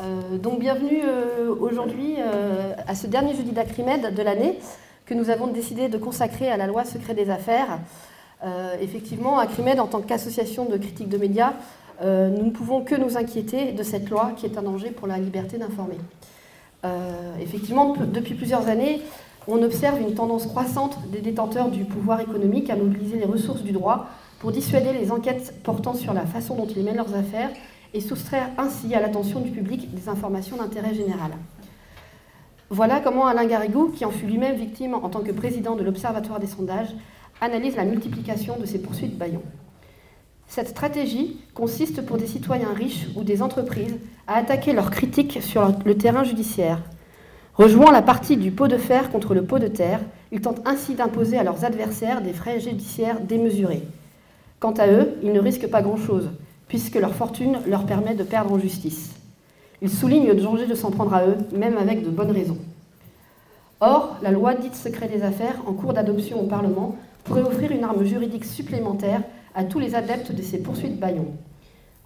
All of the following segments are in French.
Euh, donc bienvenue euh, aujourd'hui euh, à ce dernier jeudi d'Acrimed de l'année que nous avons décidé de consacrer à la loi secret des affaires. effectivement, Acrimed, en tant qu'association de critique de médias, nous ne pouvons que nous inquiéter de cette loi qui est un danger pour la liberté d'informer. effectivement, depuis plusieurs années, on observe une tendance croissante des détenteurs du pouvoir économique à mobiliser les ressources du droit pour dissuader les enquêtes portant sur la façon dont ils mènent leurs affaires et soustraire ainsi à l'attention du public des informations d'intérêt général. Voilà comment Alain Garrigou, qui en fut lui-même victime en tant que président de l'Observatoire des sondages, analyse la multiplication de ces poursuites baillons. Cette stratégie consiste pour des citoyens riches ou des entreprises à attaquer leurs critiques sur le terrain judiciaire. Rejouant la partie du pot de fer contre le pot de terre, ils tentent ainsi d'imposer à leurs adversaires des frais judiciaires démesurés. Quant à eux, ils ne risquent pas grand-chose, puisque leur fortune leur permet de perdre en justice. Ils soulignent le danger de s'en prendre à eux, même avec de bonnes raisons. Or, la loi dite secret des affaires, en cours d'adoption au Parlement, pourrait offrir une arme juridique supplémentaire à tous les adeptes de ces poursuites baillons.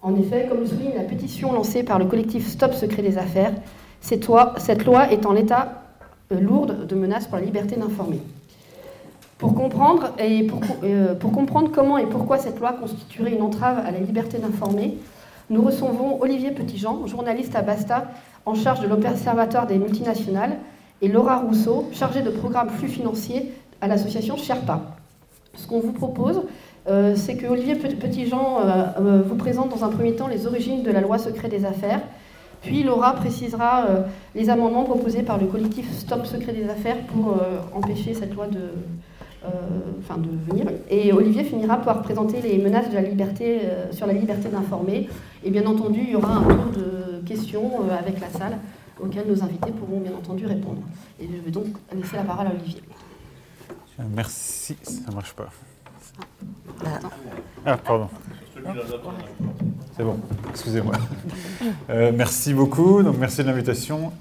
En effet, comme souligne la pétition lancée par le collectif Stop Secret des Affaires, cette loi, est en l'état euh, lourde de menaces pour la liberté d'informer. Pour comprendre, et euh, pour, comprendre comment et pourquoi cette loi constituerait une entrave à la liberté d'informer, nous recevons Olivier Petitjean, journaliste à Basta, en charge de l'Observatoire des multinationales, et Laura Rousseau, chargée de programme flux financiers à l'association Sherpa. Ce qu'on vous propose, euh, c'est que Olivier Petitjean euh, vous présente dans un premier temps les origines de la loi secret des affaires, puis Laura précisera les amendements proposés par le collectif Stop Secret des Affaires pour empêcher cette loi de, enfin de venir. Et Olivier finira par présenter les menaces de la liberté, euh, sur la liberté d'informer. Et bien entendu, il y aura un tour de questions euh, avec la salle auquel nos invités pourront bien entendu répondre. Et je vais donc laisser la parole à Olivier. Merci. Ça marche pas. Ah, ah pardon. C'est bon, excusez-moi. merci beaucoup, donc merci de l'invitation.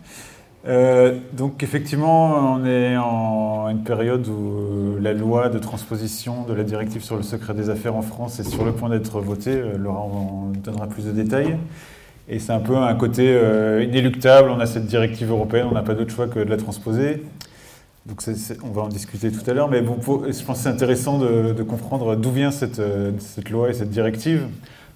Euh, donc effectivement, on est en une période où la loi de transposition de la directive sur le secret des affaires en France est sur le point d'être votée. Euh, Laura en donnera plus de détails. Et c'est un peu un côté euh, inéluctable. On a cette directive européenne, on n'a pas d'autre choix que de la transposer. Donc on va en discuter tout à l'heure. Mais je pense que c'est intéressant de, comprendre d'où vient cette, cette loi et cette directive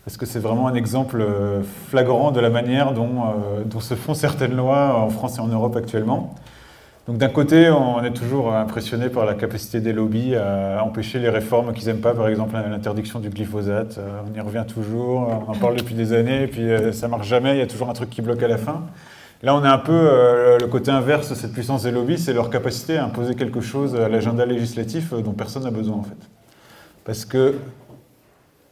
parce que c'est vraiment un exemple euh, flagrant de la manière euh, dont, se font certaines lois en France et en Europe actuellement. Donc d'un côté, on est toujours impressionné par la capacité des lobbies à empêcher les réformes qu'ils n'aiment pas, par exemple l'interdiction du glyphosate. Euh, on y revient toujours, on en parle depuis des années, et puis ça marche jamais, il y a toujours un truc qui bloque à la fin. Là, on est un peu le côté inverse de cette puissance des lobbies, c'est leur capacité à imposer quelque chose à l'agenda législatif dont personne n'a besoin en fait. Parce que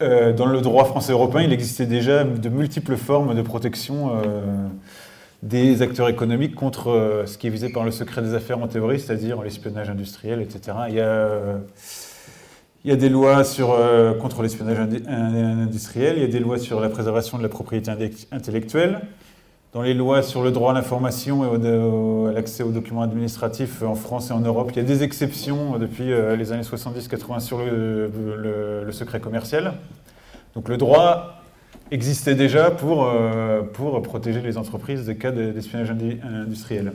euh, dans le droit français européen, il existait déjà de multiples formes de protection euh, des acteurs économiques contre euh, ce qui est visé par le secret des affaires en théorie, c'est-à-dire l'espionnage industriel, etc. Il y a, des lois sur, contre l'espionnage industriel, il y a des lois sur la préservation de la propriété intellectuelle. Dans les lois sur le droit à l'information et à l'accès aux documents administratifs en France et en Europe, il y a des exceptions depuis les années 70-80 sur le, le, secret commercial. Donc le droit existait déjà pour, euh, pour protéger les entreprises des cas d'espionnage industriel.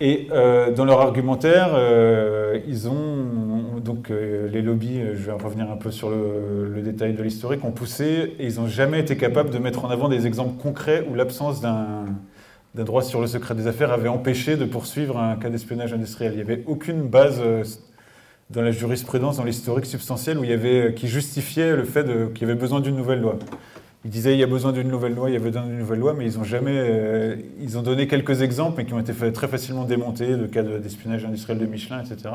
Et euh, dans leur argumentaire, euh, ils ont donc les lobbies, je vais revenir un peu sur le, détail de l'historique, ont poussé et ils n'ont jamais été capables de mettre en avant des exemples concrets où l'absence d'un droit sur le secret des affaires avait empêché de poursuivre un cas d'espionnage industriel. Il n'y avait aucune base dans la jurisprudence, dans l'historique substantiel, où il y avait, qui justifiait le fait qu'il y avait besoin d'une nouvelle loi. Ils disaient il y a besoin d'une nouvelle loi, il y avait besoin d'une nouvelle loi, mais ils ont jamais, euh, ils ont donné quelques exemples, mais qui ont été très facilement démontés, le cas d'espionnage industriel de Michelin, etc.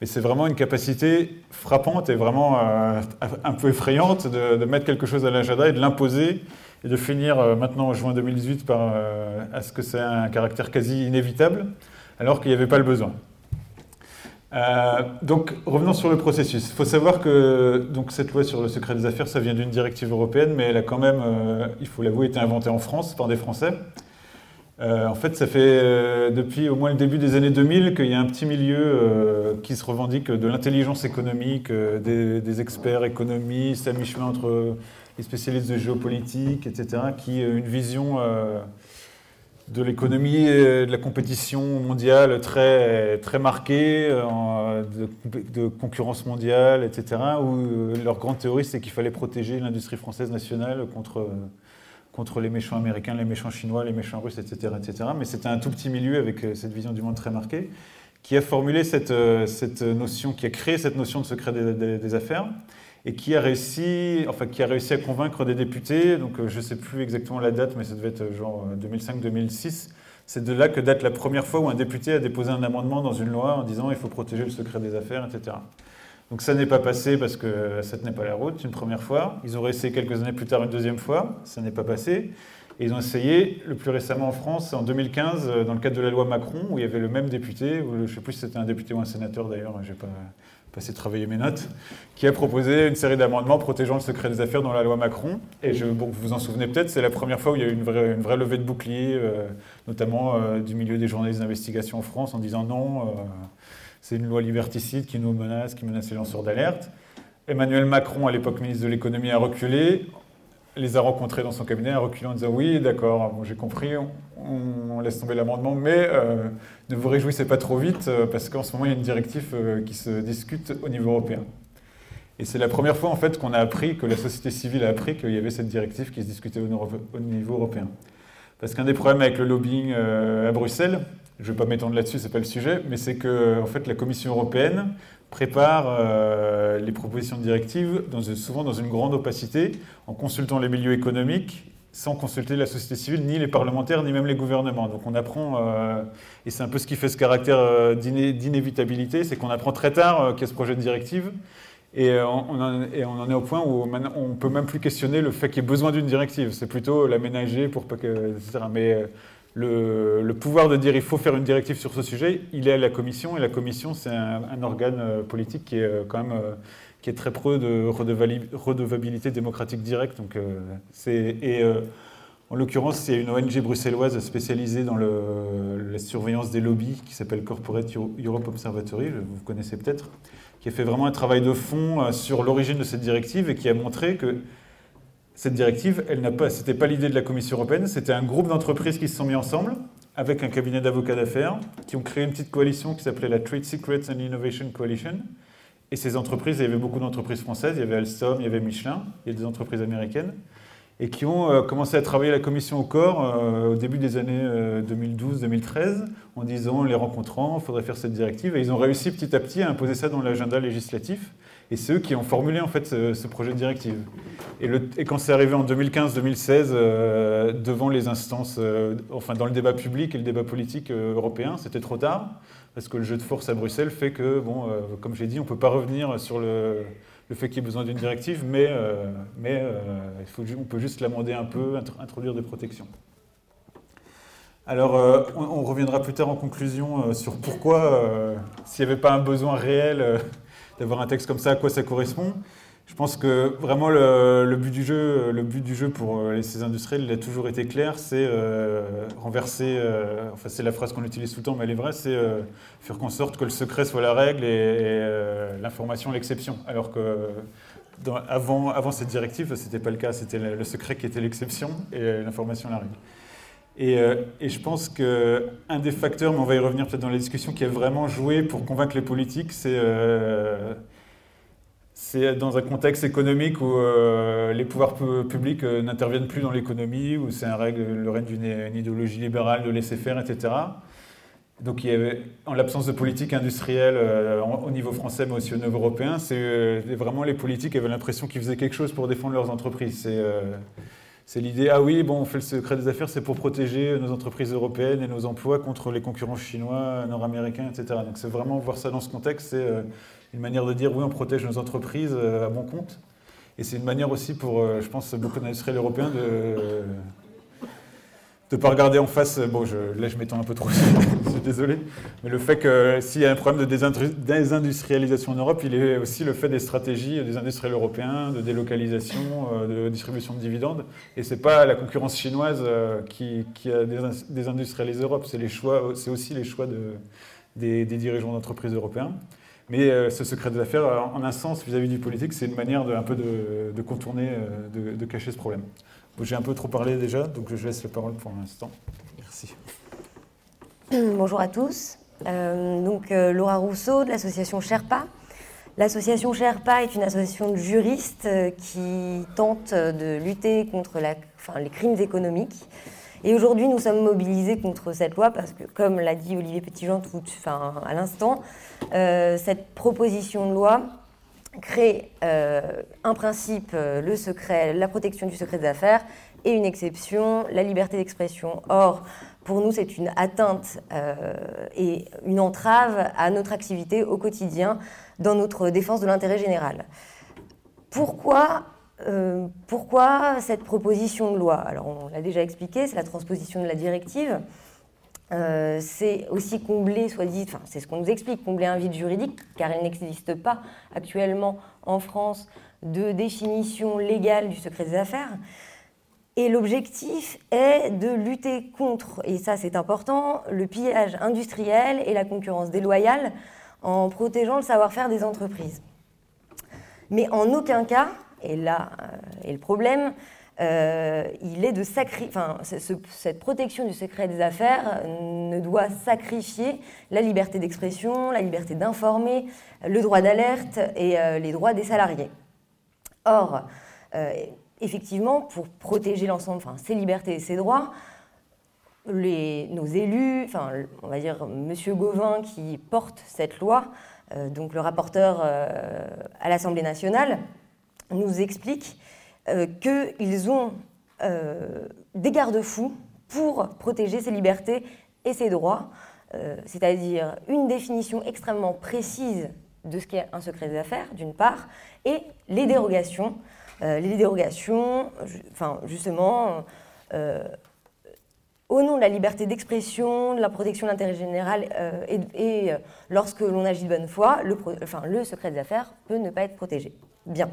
Mais c'est vraiment une capacité frappante et vraiment euh, un peu effrayante de, mettre quelque chose à l'agenda et de l'imposer et de finir euh, maintenant en juin 2018 par à ce que c'est un caractère quasi inévitable, alors qu'il n'y avait pas le besoin. Euh, donc, revenons sur le processus. Il faut savoir que donc, cette loi sur le secret des affaires, ça vient d'une directive européenne, mais elle a quand même, euh, il faut l'avouer, été inventée en France par des Français. Euh, en fait, ça fait depuis au moins le début des années 2000 qu'il y a un petit milieu qui se revendique de l'intelligence économique, des, des, experts économistes à mi-chemin entre les spécialistes de géopolitique, etc., qui ont une vision de l'économie de la compétition mondiale très, très marquée, de, concurrence mondiale, etc., où leur grande théorie, c'est qu'il fallait protéger l'industrie française nationale contre contre les méchants américains, les méchants chinois, les méchants russes, etc. etc. Mais c'était un tout petit milieu avec euh, cette vision du monde très marquée qui a formulé cette, euh, cette notion, qui a créé cette notion de secret des, affaires et qui a réussi, enfin, qui a réussi à convaincre des députés. Donc, euh, je ne sais plus exactement la date, mais ça devait être genre 2005-2006. C'est de là que date la première fois où un député a déposé un amendement dans une loi en disant il faut protéger le secret des affaires, etc. Donc ça n'est pas passé parce que ça tenait pas la route une première fois. Ils ont essayé quelques années plus tard une deuxième fois, ça n'est pas passé. Et ils ont essayé le plus récemment en France, en 2015, euh, dans le cadre de la loi Macron, où il y avait le même député, je ne sais plus si c'était un député ou un sénateur d'ailleurs, je n'ai pas passé travailler mes notes, qui a proposé une série d'amendements protégeant le secret des affaires dans la loi Macron. Et vous vous en souvenez peut-être, c'est la première fois où il y a eu une vraie, levée de bouclier, euh, notamment euh, du milieu des journalistes d'investigation en France, en disant non. C'est une loi liberticide qui nous menace, qui menace les lanceurs d'alerte. Emmanuel Macron, à l'époque ministre de l'économie, a reculé, les a rencontrés dans son cabinet, a reculé en disant oui, d'accord, j'ai compris, on, laisse tomber l'amendement, mais euh, ne vous réjouissez pas trop vite euh, parce qu'en ce moment il y a une directive euh, qui se discute au niveau européen. Et c'est la première fois en fait qu'on a appris, que la société civile a appris qu'il y avait cette directive qui se discutait au, niveau européen. Parce qu'un des problèmes avec le lobbying à Bruxelles, je ne vais pas m'étendre là-dessus, ce n'est pas le sujet, mais c'est que en fait, la Commission européenne prépare euh, les propositions de directives souvent dans une grande opacité, en consultant les milieux économiques, sans consulter la société civile, ni les parlementaires, ni même les gouvernements. Donc on apprend, euh, et c'est un peu ce qui fait ce caractère euh, d'inévitabilité, c'est qu'on apprend très tard qu'il y a ce projet de directive, et on, en, est au point où on ne peut même plus questionner le fait qu'il y ait besoin d'une directive. C'est plutôt l'aménager pour pas que... Etc. Mais le, pouvoir de dire il faut faire une directive sur ce sujet, il est à la Commission, et la Commission, c'est un, organe euh, politique qui est euh, quand même euh, qui est très preux de redevabilité démocratique directe. Donc, et en l'occurrence, a une ONG bruxelloise spécialisée dans la surveillance des lobbies qui s'appelle Corporate Europe Observatory, vous connaissez peut-être, qui a fait vraiment un travail de fond sur l'origine de cette directive et qui a montré que cette directive, elle n'a pas, c'était pas l'idée de la Commission européenne, c'était un groupe d'entreprises qui se sont mis ensemble avec un cabinet d'avocats d'affaires qui ont créé une petite coalition qui s'appelait la Trade Secrets and Innovation Coalition. Et ces entreprises, il y avait beaucoup d'entreprises françaises, il y avait Alstom, il y avait Michelin, il y a des entreprises américaines, et qui ont euh, commencé à travailler la commission au corps euh, au début des années 2012-2013 euh, en disant, les rencontrant, il faudrait faire cette directive. Et ils ont réussi petit à petit à imposer ça dans l'agenda législatif. Et c'est eux qui ont formulé en fait ce, projet de directive. Et, quand c'est arrivé en 2015-2016 euh, devant les instances, euh, enfin dans le débat public et le débat politique euh, européen, c'était trop tard parce que le jeu de force à Bruxelles fait que, bon, comme j'ai dit, on ne peut pas revenir sur le, fait qu'il y ait besoin d'une directive, mais, mais il faut, on peut juste l'amender un peu, introduire des protections. Alors, on, reviendra plus tard en conclusion sur pourquoi, s'il n'y avait pas un besoin réel d'avoir un texte comme ça, à quoi ça correspond. Je pense que vraiment le, but du jeu, le but du jeu pour euh, ces industriels, il a toujours été clair, c'est euh, renverser, euh, enfin c'est la phrase qu'on utilise tout le temps, mais elle est vraie, c'est faire en sorte que le secret soit la règle et, l'information l'exception. Alors que avant, cette directive, ce n'était pas le cas, c'était le secret qui était l'exception et l'information la règle. Et, et, je pense qu'un des facteurs, mais on va y revenir peut-être dans la discussion, qui a vraiment joué pour convaincre les politiques, c'est c'est dans un contexte économique où euh, les pouvoirs publics euh, n'interviennent plus dans l'économie, où c'est le règne d'une idéologie libérale de laisser faire, etc. Donc, il y avait, en l'absence de politique industrielle euh, au niveau français, mais aussi au niveau européen, c'est vraiment les politiques avaient l'impression qu'ils faisaient quelque chose pour défendre leurs entreprises. L'idée, ah oui, bon, on fait le secret des affaires, c'est pour protéger nos entreprises européennes et nos emplois contre les concurrents chinois, nord-américains, etc. Donc c'est vraiment voir ça dans ce contexte, c'est une manière de dire oui, on protège nos entreprises euh, à bon compte. Et c'est une manière aussi pour, euh, je pense, beaucoup d'industriels européens de ne pas regarder en face. Bon, je, là, je m'étends un peu trop, je suis désolé. Mais le fait que s'il y a un problème de désindustrialisation en Europe, il est aussi le fait des stratégies des industriels européens, de délocalisation, euh, de distribution de dividendes. Et ce n'est pas la concurrence chinoise qui, a désindustrialisé l'Europe, c'est aussi les choix de, des, des dirigeants d'entreprises européens. Mais ce secret des affaires, en un sens, vis-à-vis du politique, c'est une manière de, un peu de, contourner, de, cacher ce problème. J'ai un peu trop parlé déjà, donc je laisse la parole pour l'instant. Merci. Bonjour à tous. donc Laura Rousseau de l'association Sherpa. L'association Sherpa est une association de juristes euh, qui tente de lutter contre les crimes économiques. Et aujourd'hui, nous sommes mobilisés contre cette loi parce que, comme l'a dit Olivier Petitjean tout, à l'instant, euh, cette proposition de loi crée euh, un principe, le secret, la protection du secret des affaires, et une exception, la liberté d'expression. Or, pour nous, c'est une atteinte et une entrave à notre activité au quotidien dans notre défense de l'intérêt général. Pourquoi, euh, pourquoi cette proposition de loi? Alors, on l'a déjà expliqué, c'est la transposition de la directive. Euh, c'est aussi combler, soit dit, enfin, c'est ce qu'on nous explique, combler un vide juridique, car il n'existe pas actuellement en France de définition légale du secret des affaires. Et l'objectif est de lutter contre, et ça c'est important, le pillage industriel et la concurrence déloyale en protégeant le savoir-faire des entreprises. Mais en aucun cas, et là euh, est le problème, euh, il est de enfin, cette protection du secret des affaires ne doit sacrifier la liberté d'expression, la liberté d'informer, le droit d'alerte et euh, les droits des salariés. Or, effectivement, pour protéger l'ensemble, enfin, ces libertés et ces droits, nos élus, enfin, on va dire Monsieur Gauvin qui porte cette loi, euh, donc le rapporteur euh, à l'Assemblée nationale, nous explique euh, qu'ils ont des garde-fous pour protéger ces libertés et ces droits, c'est-à-dire une définition extrêmement précise de ce qu'est un secret des affaires, d'une part, et les dérogations. les dérogations, justement, au nom de la liberté d'expression, de la protection de l'intérêt général, euh, et, euh, lorsque l'on agit de bonne foi, le, le, secret des affaires peut ne pas être protégé. Bien.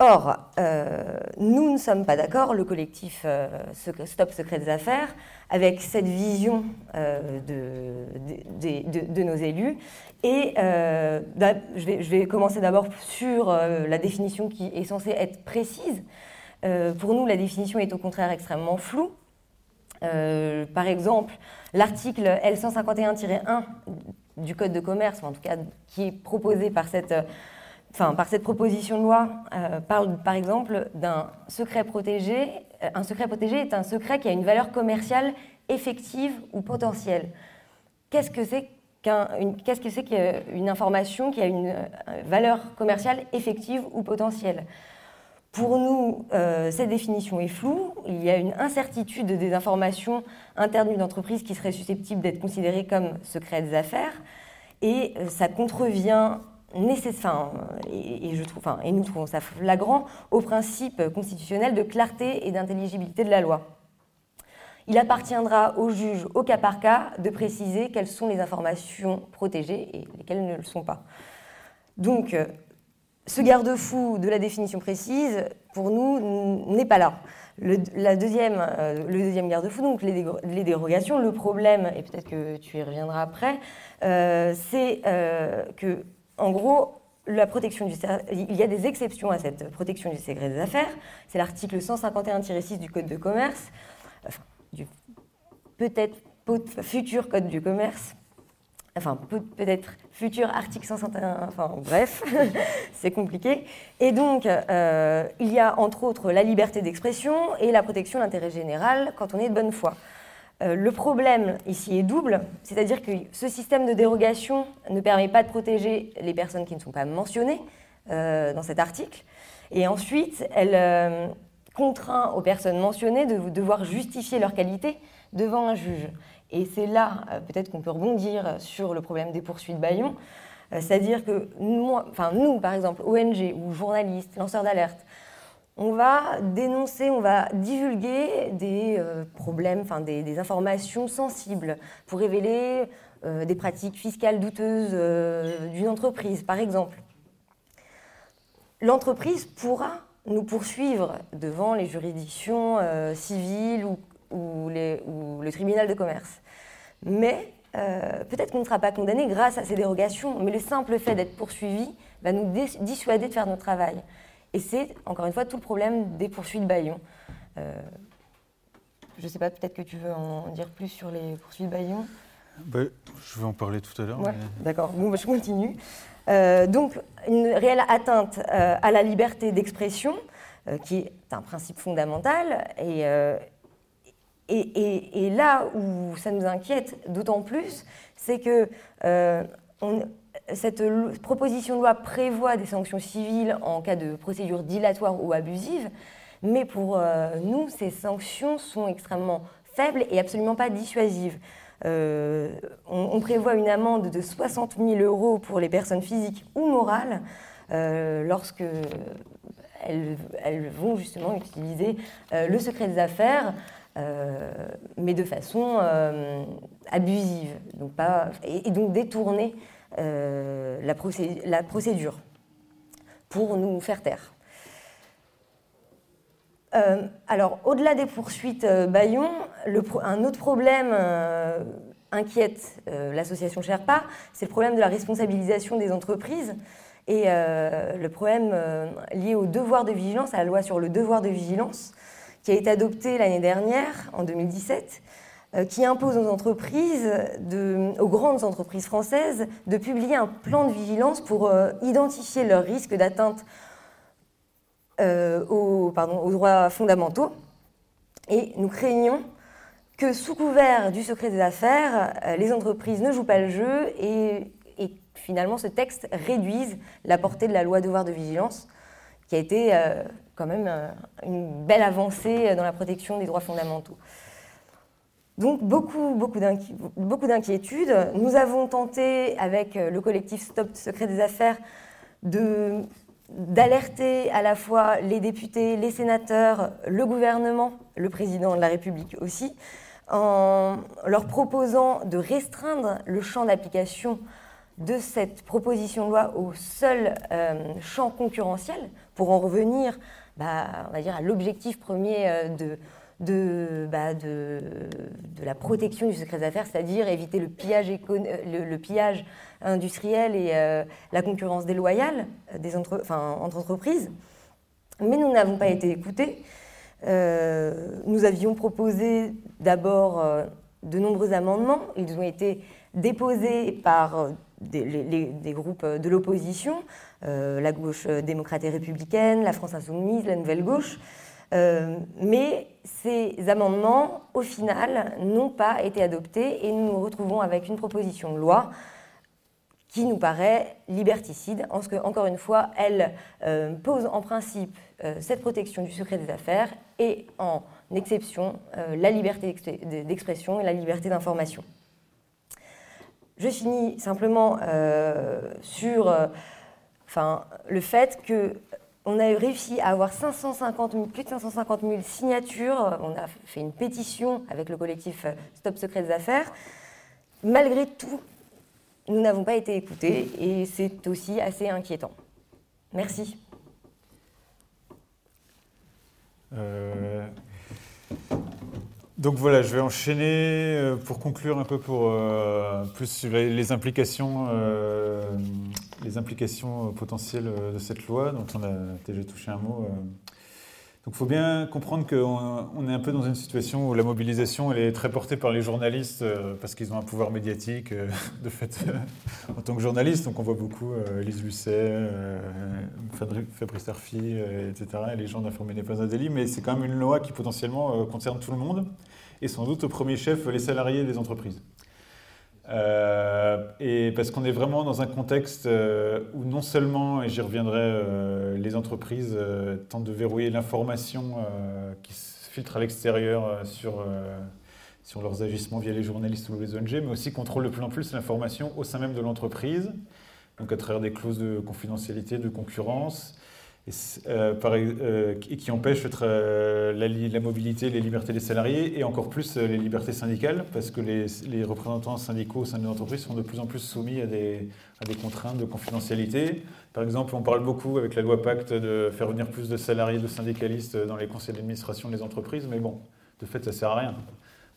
Or, euh, nous ne sommes pas d'accord, le collectif Stop Secret Affaires, avec cette vision de, de, nos élus. Et je vais, je, vais, commencer d'abord sur la définition qui est censée être précise. pour nous, la définition est au contraire extrêmement floue. Euh, par exemple, l'article L151-1 du Code de commerce, en tout cas qui est proposé par cette, enfin, par cette proposition de loi, euh, parle par exemple d'un secret protégé. Euh, un secret protégé est un secret qui a une valeur commerciale effective ou potentielle. Qu'est-ce que c'est qu'est-ce que c'est qu'une information qui a une valeur commerciale effective ou potentielle? Pour nous, euh, cette définition est floue. Il y a une incertitude des informations internes d'une entreprise qui serait susceptible d'être considérée comme secret des affaires. Et euh, ça contrevient nécessaire, et, nous trouvons ça flagrant, au principe constitutionnel de clarté et d'intelligibilité de la loi. Il appartiendra au juge, au cas par cas, de préciser quelles sont les informations protégées et lesquelles ne le sont pas. Donc, euh, ce garde-fou de la définition précise, pour nous, n'est pas là. Le, la deuxième, euh, le deuxième garde-fou, donc les, dérogations, le problème, et peut-être que tu y reviendras après, euh, c'est que, en gros, la protection du, il y a des exceptions à cette protection du secret des affaires. C'est l'article 151-6 du Code de commerce, du peut-être futur Code du commerce, enfin peut-être futur article 151, enfin bref, c'est compliqué. Et donc, euh, il y a entre autres la liberté d'expression et la protection de l'intérêt général quand on est de bonne foi. Euh, le problème ici est double, c'est-à-dire que ce système de dérogation ne permet pas de protéger les personnes qui ne sont pas mentionnées euh, dans cet article, et ensuite elle contraint aux personnes mentionnées de devoir justifier leur qualité devant un juge. Et c'est là, euh, peut-être qu'on peut rebondir sur le problème des poursuites Bayon, euh, c'est-à-dire que enfin, nous, par exemple, ONG ou journalistes, lanceurs d'alerte, on va dénoncer, on va divulguer des euh, problèmes, des, informations sensibles pour révéler des pratiques fiscales douteuses d'une entreprise, par exemple. L'entreprise pourra nous poursuivre devant les juridictions civiles ou, ou, le tribunal de commerce. Mais peut-être qu'on ne sera pas condamné grâce à ces dérogations, mais le simple fait d'être poursuivi va nous dissuader de faire notre travail. Et c'est, encore une fois, tout le problème des poursuites Bayon. je ne sais pas, peut-être que tu veux en dire plus sur les poursuites Bayon bah, Je vais en parler tout à l'heure. D'accord, bon, bah, je continue. donc, une réelle atteinte à la liberté d'expression, qui est un principe fondamental, et, et, là où ça nous inquiète d'autant plus, c'est que euh, cette proposition de loi prévoit des sanctions civiles en cas de procédure dilatoire ou abusive, mais pour euh, nous, ces sanctions sont extrêmement faibles et absolument pas dissuasives. Euh, on, prévoit une amende de 60 000 euros pour les personnes physiques ou morales lorsque elles, vont justement utiliser le secret des affaires euh, mais de façon euh, abusive, et, donc détourner euh, la, procédure pour nous faire taire. alors, au-delà des poursuites Bayon, le un autre problème inquiète l'association Sherpa, c'est le problème de la responsabilisation des entreprises et le problème lié au devoir de vigilance, à la loi sur le devoir de vigilance, qui a été adopté l'année dernière, en 2017, euh, qui impose aux entreprises, aux grandes entreprises françaises, de publier un plan de vigilance pour euh, identifier leurs risques d'atteinte euh, aux, droits fondamentaux. Et nous craignons que sous couvert du secret des affaires, les entreprises ne jouent pas le jeu et, et, finalement ce texte réduise la portée de la loi devoir de vigilance qui a été quand même euh, une belle avancée dans la protection des droits fondamentaux. Donc beaucoup, beaucoup d'inquiétudes. Nous avons tenté, avec euh, le collectif Stop Secret des Affaires, d'alerter à la fois les députés, les sénateurs, le gouvernement, le président de la République aussi, en leur proposant de restreindre le champ d'application de cette proposition de loi au seul euh, champ concurrentiel, pour en revenir bah, on va dire, à l'objectif premier euh, de, de, bah, de, de, la protection du secret d'affaires, c'est-à-dire éviter le pillage, euh, industriel et euh, la concurrence déloyale des entre, entreprises. Mais nous n'avons pas été écoutés. nous avions proposé d'abord de nombreux amendements. Ils ont été déposés par des, groupes de l'opposition, euh, la gauche démocrate et républicaine, la France insoumise, la nouvelle gauche. Euh, mais ces amendements, au final, n'ont pas été adoptés et nous nous retrouvons avec une proposition de loi qui nous paraît liberticide, en ce que, encore une fois, elle euh, pose en principe cette protection du secret des affaires et en exception la liberté d'expression et la liberté d'information. Je finis simplement euh, sur euh, enfin, le fait qu'on a réussi à avoir 550 plus de 550 000 signatures. On a fait une pétition avec le collectif Stop Secrets Affaires. Malgré tout, nous n'avons pas été écoutés et c'est aussi assez inquiétant. Merci. Euh, donc voilà, je vais enchaîner euh, pour conclure un peu pour euh, plus sur les implications, euh, les implications potentielles de cette loi dont on a déjà touché un mot. Donc il faut bien comprendre qu'on est un peu dans une situation où la mobilisation elle est très portée par les journalistes parce qu'ils ont un pouvoir médiatique de fait en tant que journaliste. Donc on voit beaucoup Elise Lucet, Fabrice Arfi, etc. Et les gens d'informer n'est pas un délit, mais c'est quand même une loi qui potentiellement concerne tout le monde et sans doute au premier chef les salariés des entreprises. Euh, et parce qu'on est vraiment dans un contexte euh, où non seulement, et j'y reviendrai, euh, les entreprises tentent de verrouiller l'information qui se filtre à l'extérieur sur, sur leurs agissements via les journalistes ou les ONG, mais aussi contrôlent de plus en plus l'information au sein même de l'entreprise, donc à travers des clauses de confidentialité, de concurrence, et, euh, euh, qui empêche la, mobilité, les libertés des salariés et encore plus euh, les libertés syndicales, parce que les, représentants syndicaux au sein de l'entreprise sont de plus en plus soumis à des, à des, contraintes de confidentialité. Par exemple, on parle beaucoup avec la loi Pacte de faire venir plus de salariés, de syndicalistes dans les conseils d'administration des entreprises, mais bon, de fait, ça ne sert à rien.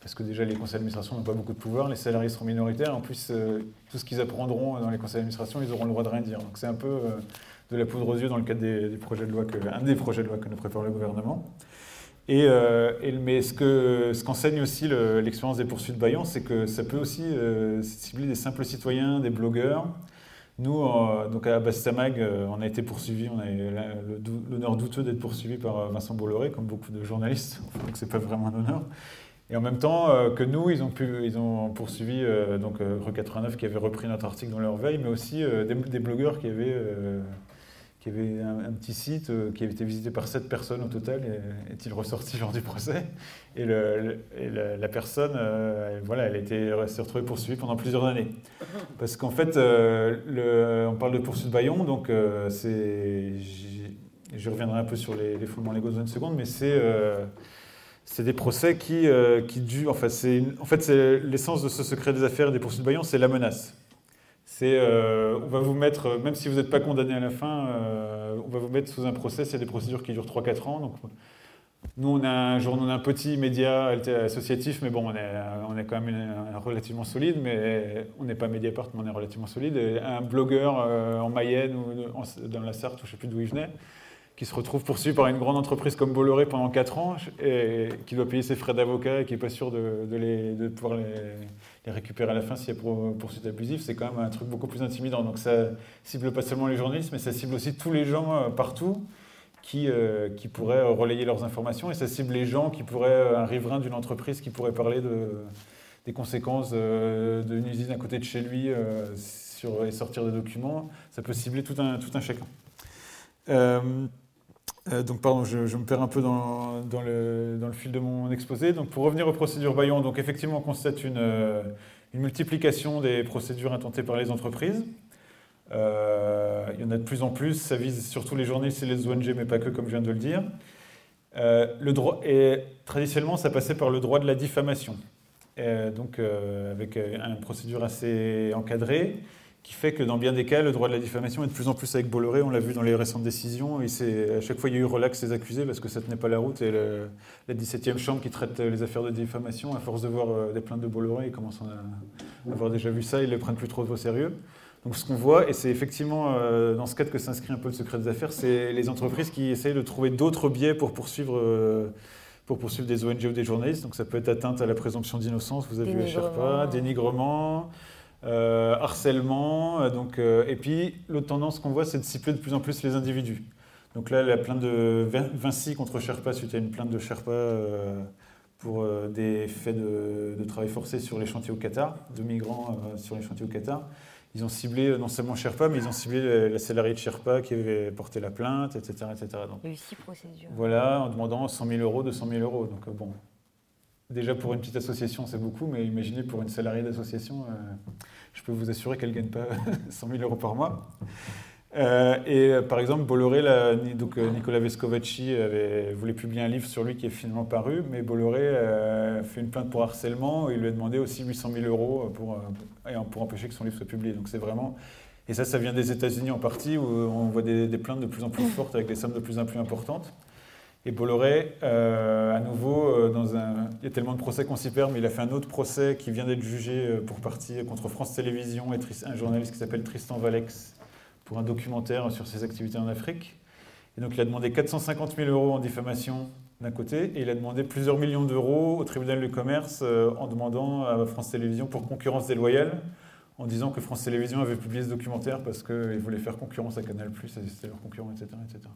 parce que déjà les conseils d'administration n'ont pas beaucoup de pouvoir, les salariés seront minoritaires, en plus tout ce qu'ils apprendront dans les conseils d'administration, ils auront le droit de rien dire. Donc c'est un peu de la poudre aux yeux dans le cadre des, projets de loi que, un des projets de loi que nous prépare le gouvernement. Et, mais ce qu'enseigne ce aussi l'expérience des poursuites Bayon, c'est que ça peut aussi cibler des simples citoyens, des blogueurs, nous, euh, donc à Bastamag, euh, on a été poursuivis, on a eu l'honneur douteux d'être poursuivis par euh, Vincent Bolloré, comme beaucoup de journalistes, donc c'est pas vraiment un honneur. Et en même temps que nous, ils ont, pu, ils ont poursuivi donc Rue 89 qui avait repris notre article dans leur veille, mais aussi des, blogueurs qui avaient qui avait un, petit site euh, qui avait été visité par sept personnes au total, est-il ressorti lors du procès Et, la, personne, euh, voilà, elle s'est retrouvée poursuivie pendant plusieurs années. Parce qu'en fait, euh, on parle de poursuite Bayon, donc c'est, je reviendrai un peu sur les, foulements légaux dans une seconde, mais c'est c'est des procès qui, qui durent. Enfin, en fait, l'essence de ce secret des affaires des poursuites Bayon, c'est la menace. C'est, euh, on va vous mettre, même si vous n'êtes pas condamné à la fin, euh, on va vous mettre sous un procès. C'est des procédures qui durent 3-4 ans. Donc, nous, on a un journal, on a un petit média associatif, mais bon, on est, on est quand même relativement solide, mais on n'est pas Mediapart, mais on est relativement solide. un blogueur euh, en Mayenne ou dans la Sarthe, ou je ne sais plus d'où il venait, qui se retrouve poursuivi par une grande entreprise comme Bolloré pendant 4 ans et qui doit payer ses frais d'avocat et qui n'est pas sûr de, les, de pouvoir les, les, récupérer à la fin s'il y a poursuite abusive, c'est quand même un truc beaucoup plus intimidant. Donc ça cible pas seulement les journalistes, mais ça cible aussi tous les gens euh, partout qui, euh, qui pourraient relayer leurs informations et ça cible les gens qui pourraient, euh, un riverain d'une entreprise qui pourrait parler de, des conséquences d'une usine à côté de chez lui sur, et sortir des documents. Ça peut cibler tout un, tout un chacun. Euh, donc, pardon, je, me perds un peu dans, le, fil de mon exposé. Donc, pour revenir aux procédures Bayon, donc effectivement, on constate une, euh, multiplication des procédures intentées par les entreprises. Euh, il y en a de plus en plus. Ça vise surtout les journalistes et les ONG, mais pas que, comme je viens de le dire. le droit, et traditionnellement, ça passait par le droit de la diffamation. donc, avec une procédure assez encadrée qui fait que dans bien des cas, le droit de la diffamation est de plus en plus avec Bolloré, on l'a vu dans les récentes décisions, et c'est, à chaque fois il y a eu relax des accusés parce que ça tenait pas la route, et la 17e chambre qui traite les affaires de diffamation, à force de voir euh, des plaintes de Bolloré, ils commencent à avoir déjà vu ça, ils ne les prennent plus trop au sérieux. Donc ce qu'on voit, et c'est effectivement euh, dans ce cadre que s'inscrit un peu le secret des affaires, c'est les entreprises qui essayent de trouver d'autres biais pour poursuivre euh, pour poursuivre des ONG ou des journalistes. Donc ça peut être atteinte à la présomption d'innocence, vous avez vu à Sherpa, dénigrement, euh, harcèlement. Euh, donc, euh, et puis, l'autre tendance qu'on voit, c'est de cibler de plus en plus les individus. Donc là, la plainte de Vinci contre Sherpa, suite à une plainte de Sherpa pour des faits de, travail forcé sur les chantiers au Qatar, de migrants sur les chantiers au Qatar. Ils ont ciblé non seulement Sherpa, mais ils ont ciblé la salariée de Sherpa qui avait porté la plainte, etc. etc. Donc, Il y a eu six procédures. Voilà, en demandant 100 000 euros, 200 000 euros. Donc bon, Déjà pour une petite association, c'est beaucoup, mais imaginez pour une salariée d'association, euh, je peux vous assurer qu'elle ne gagne pas 100 000 euros par mois. Euh, et euh, par exemple, Bolloré, donc, Nicolas Vescovaci avait, voulait publier un livre sur lui qui est finalement paru, mais Bolloré a fait une plainte pour harcèlement et il lui a demandé aussi 800 000 euros pour, pour empêcher que son livre soit publié. Donc c'est vraiment. Et ça, ça vient des États-Unis en partie, où on voit des, plaintes de plus en plus fortes avec des sommes de plus en plus importantes. Et Bolloré, euh, à nouveau, euh, dans un... il y a tellement de procès qu'on s'y perd, mais il a fait un autre procès qui vient d'être jugé euh, pour partie contre France Télévisions et un journaliste qui s'appelle Tristan Valex pour un documentaire sur ses activités en Afrique. Et donc il a demandé 450 000 euros en diffamation d'un côté, et il a demandé plusieurs millions d'euros au tribunal de commerce en demandant à France Télévisions pour concurrence déloyale, en disant que France Télévisions avait publié ce documentaire parce qu'il voulait faire concurrence à Canal+, c'était leur concurrent, etc. etc.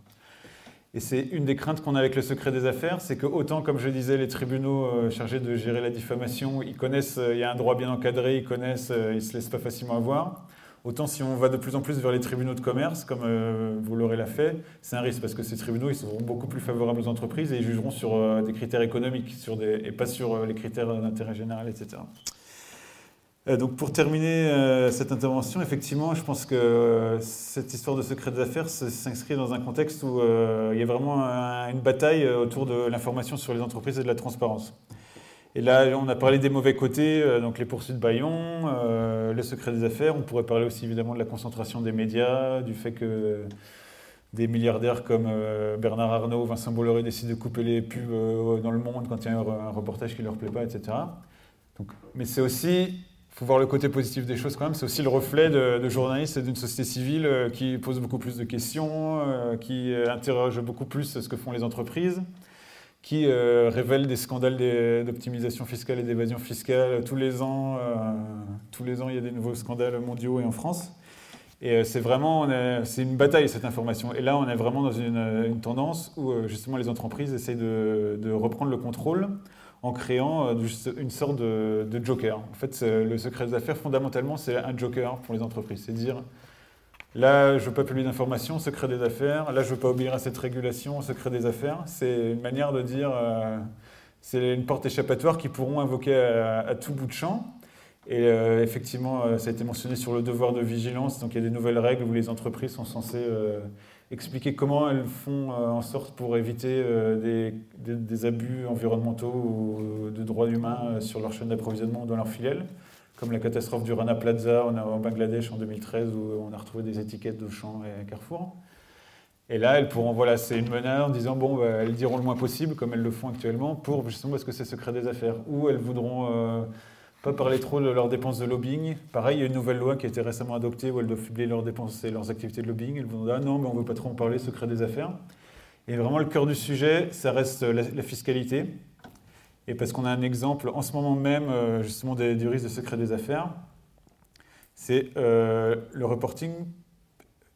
Et c'est une des craintes qu'on a avec le secret des affaires, c'est que autant, comme je disais, les tribunaux euh, chargés de gérer la diffamation, ils connaissent, euh, il y a un droit bien encadré, ils connaissent, euh, ils se laissent pas facilement avoir. Autant si on va de plus en plus vers les tribunaux de commerce, comme vous l'aurez l'a fait, c'est un risque parce que ces tribunaux ils seront beaucoup plus favorables aux entreprises et ils jugeront sur des critères économiques sur des, et pas sur les critères d'intérêt général, etc. Euh, donc pour terminer euh, cette intervention, effectivement, je pense que euh, cette histoire de secret des affaires s'inscrit dans un contexte où il y a vraiment une bataille autour de l'information sur les entreprises et de la transparence. Et là, on a parlé des mauvais côtés, donc les poursuites Bayon, le secret des affaires. On pourrait parler aussi évidemment de la concentration des médias, du fait que des milliardaires comme Bernard Arnault, Vincent Bolloré décident de couper les pubs dans le monde quand il y a un, reportage qui ne leur plaît pas, etc. Mais c'est aussi faut voir le côté positif des choses quand même. C'est aussi le reflet de, journalistes et d'une société civile euh, qui pose beaucoup plus de questions, euh, qui euh, interroge beaucoup plus ce que font les entreprises, qui révèle des scandales d'optimisation fiscale et d'évasion fiscale tous les ans. tous les ans, il y a des nouveaux scandales mondiaux et en France. Et c'est vraiment, c'est une bataille cette information. Et là, on est vraiment dans une, tendance où justement les entreprises essayent de, de reprendre le contrôle en créant euh, une sorte de, joker. En fait, le secret des affaires, fondamentalement, c'est un joker pour les entreprises. C'est dire, là, je ne veux pas publier d'informations, secret des affaires, là, je ne veux pas obéir à cette régulation, secret des affaires. C'est une manière de dire, euh, c'est une porte échappatoire qu'ils pourront invoquer à, tout bout de champ. Et euh, effectivement, ça a été mentionné sur le devoir de vigilance. Donc, il y a des nouvelles règles où les entreprises sont censées expliquer comment elles font euh, en sorte pour éviter euh, des, abus environnementaux ou euh, de droits humains sur leur chaîne d'approvisionnement dans leur filiale, comme la catastrophe du Rana Plaza au Bangladesh en 2013 où on a retrouvé des étiquettes d'Auchan et Carrefour. Et là, elles pourront, voilà, c'est une menace en disant, bon, bah, elles diront le moins possible, comme elles le font actuellement, pour justement parce que c'est secret des affaires. Ou elles voudront pas parler trop de leurs dépenses de lobbying. Pareil, il y a une nouvelle loi qui a été récemment adoptée où elles doivent publier leurs dépenses et leurs activités de lobbying. Elles vont dire ah non, mais on ne veut pas trop en parler, secret des affaires. Et vraiment, le cœur du sujet, ça reste la, fiscalité. Et parce qu'on a un exemple en ce moment même, euh, justement, du risque de secret des affaires, c'est euh, le reporting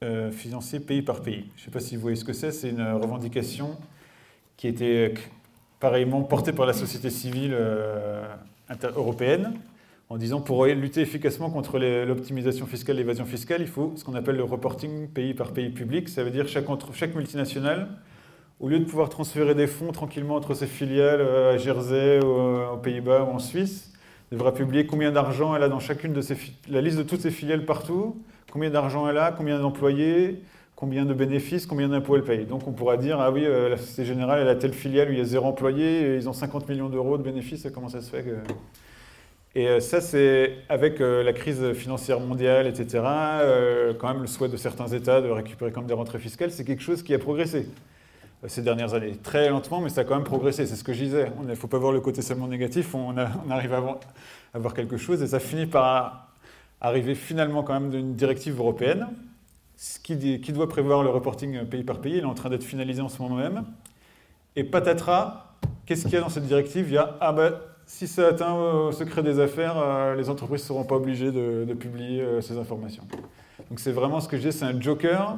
euh, financier pays par pays. Je ne sais pas si vous voyez ce que c'est, c'est une revendication qui était pareillement portée par la société civile européenne en disant pour lutter efficacement contre l'optimisation fiscale, l'évasion fiscale, il faut ce qu'on appelle le reporting pays par pays public. Ça veut dire chaque, chaque multinationale, au lieu de pouvoir transférer des fonds tranquillement entre ses filiales euh, à Jersey, euh, aux Pays-Bas ou en Suisse, devra publier combien d'argent elle a dans chacune de ses la liste de toutes ses filiales partout, combien d'argent elle a, combien d'employés, combien de bénéfices, combien d'impôts elle paye. Donc on pourra dire, ah oui, euh, la Société Générale, elle a telle filiale où il y a zéro employé, ils ont 50 millions d'euros de bénéfices, comment ça se fait. Et euh, ça, c'est avec euh, la crise financière mondiale, etc., quand même le souhait de certains États de récupérer comme des rentrées fiscales, c'est quelque chose qui a progressé ces dernières années. Très lentement, mais ça a quand même progressé, c'est ce que je disais. Il ne faut pas voir le côté seulement négatif, on, on arrive à voir, à voir quelque chose, et ça finit par arriver finalement quand même d'une directive européenne, qui, doit prévoir le reporting pays par pays. Il est en train d'être finalisé en ce moment même. Et patatras, qu'est-ce qu'il y a dans cette directive? Il y a, ah ben, si ça atteint au secret des affaires, euh, les entreprises ne seront pas obligées de, publier euh, ces informations. Donc c'est vraiment ce que je dis, c'est un joker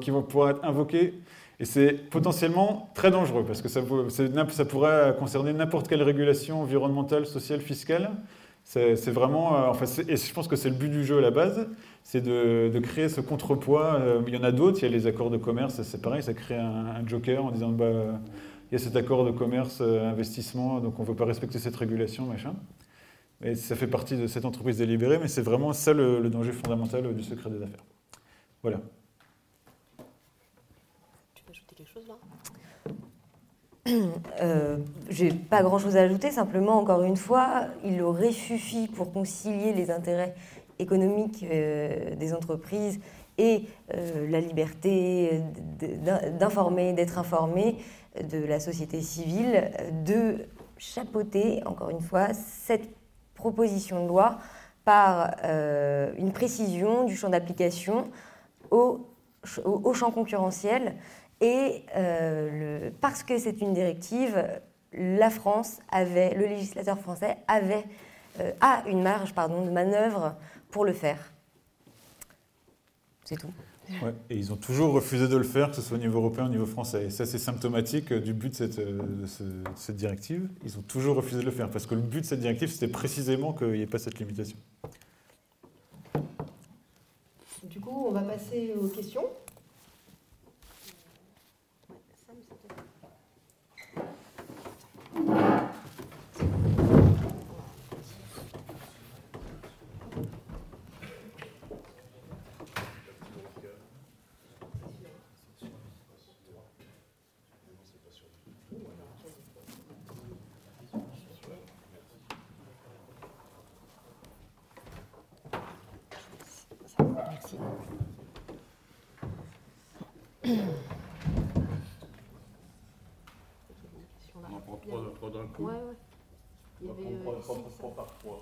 qui va pouvoir être invoqué. Et c'est potentiellement très dangereux parce que ça, ça pourrait concerner n'importe quelle régulation environnementale, sociale, fiscale. C'est vraiment, euh, enfin, et je pense que c'est le but du jeu à la base, c'est de, créer ce contrepoids. Euh, il y en a d'autres, il y a les accords de commerce, c'est pareil, ça crée un, joker en disant bah, il y a cet accord de commerce, euh, investissement, donc on ne veut pas respecter cette régulation, machin. Mais ça fait partie de cette entreprise délibérée, mais c'est vraiment ça le danger fondamental du secret des affaires. Voilà. Euh, J'ai pas grand-chose à ajouter, simplement, encore une fois, il aurait suffi pour concilier les intérêts économiques euh, des entreprises et euh, la liberté d'informer, d'être informé de la société civile, de chapeauter, encore une fois, cette proposition de loi par euh, une précision du champ d'application au, champ concurrentiel et parce que c'est une directive, la France avait, le législateur français avait, a une marge pardon, de manœuvre pour le faire. C'est tout. Ouais, et ils ont toujours refusé de le faire, que ce soit au niveau européen, au niveau français. Et ça, c'est symptomatique euh, du but euh, de cette, directive. Ils ont toujours refusé de le faire, parce que le but de cette directive, c'était précisément qu'il n'y ait pas cette limitation. Du coup, on va passer aux questions. Tous.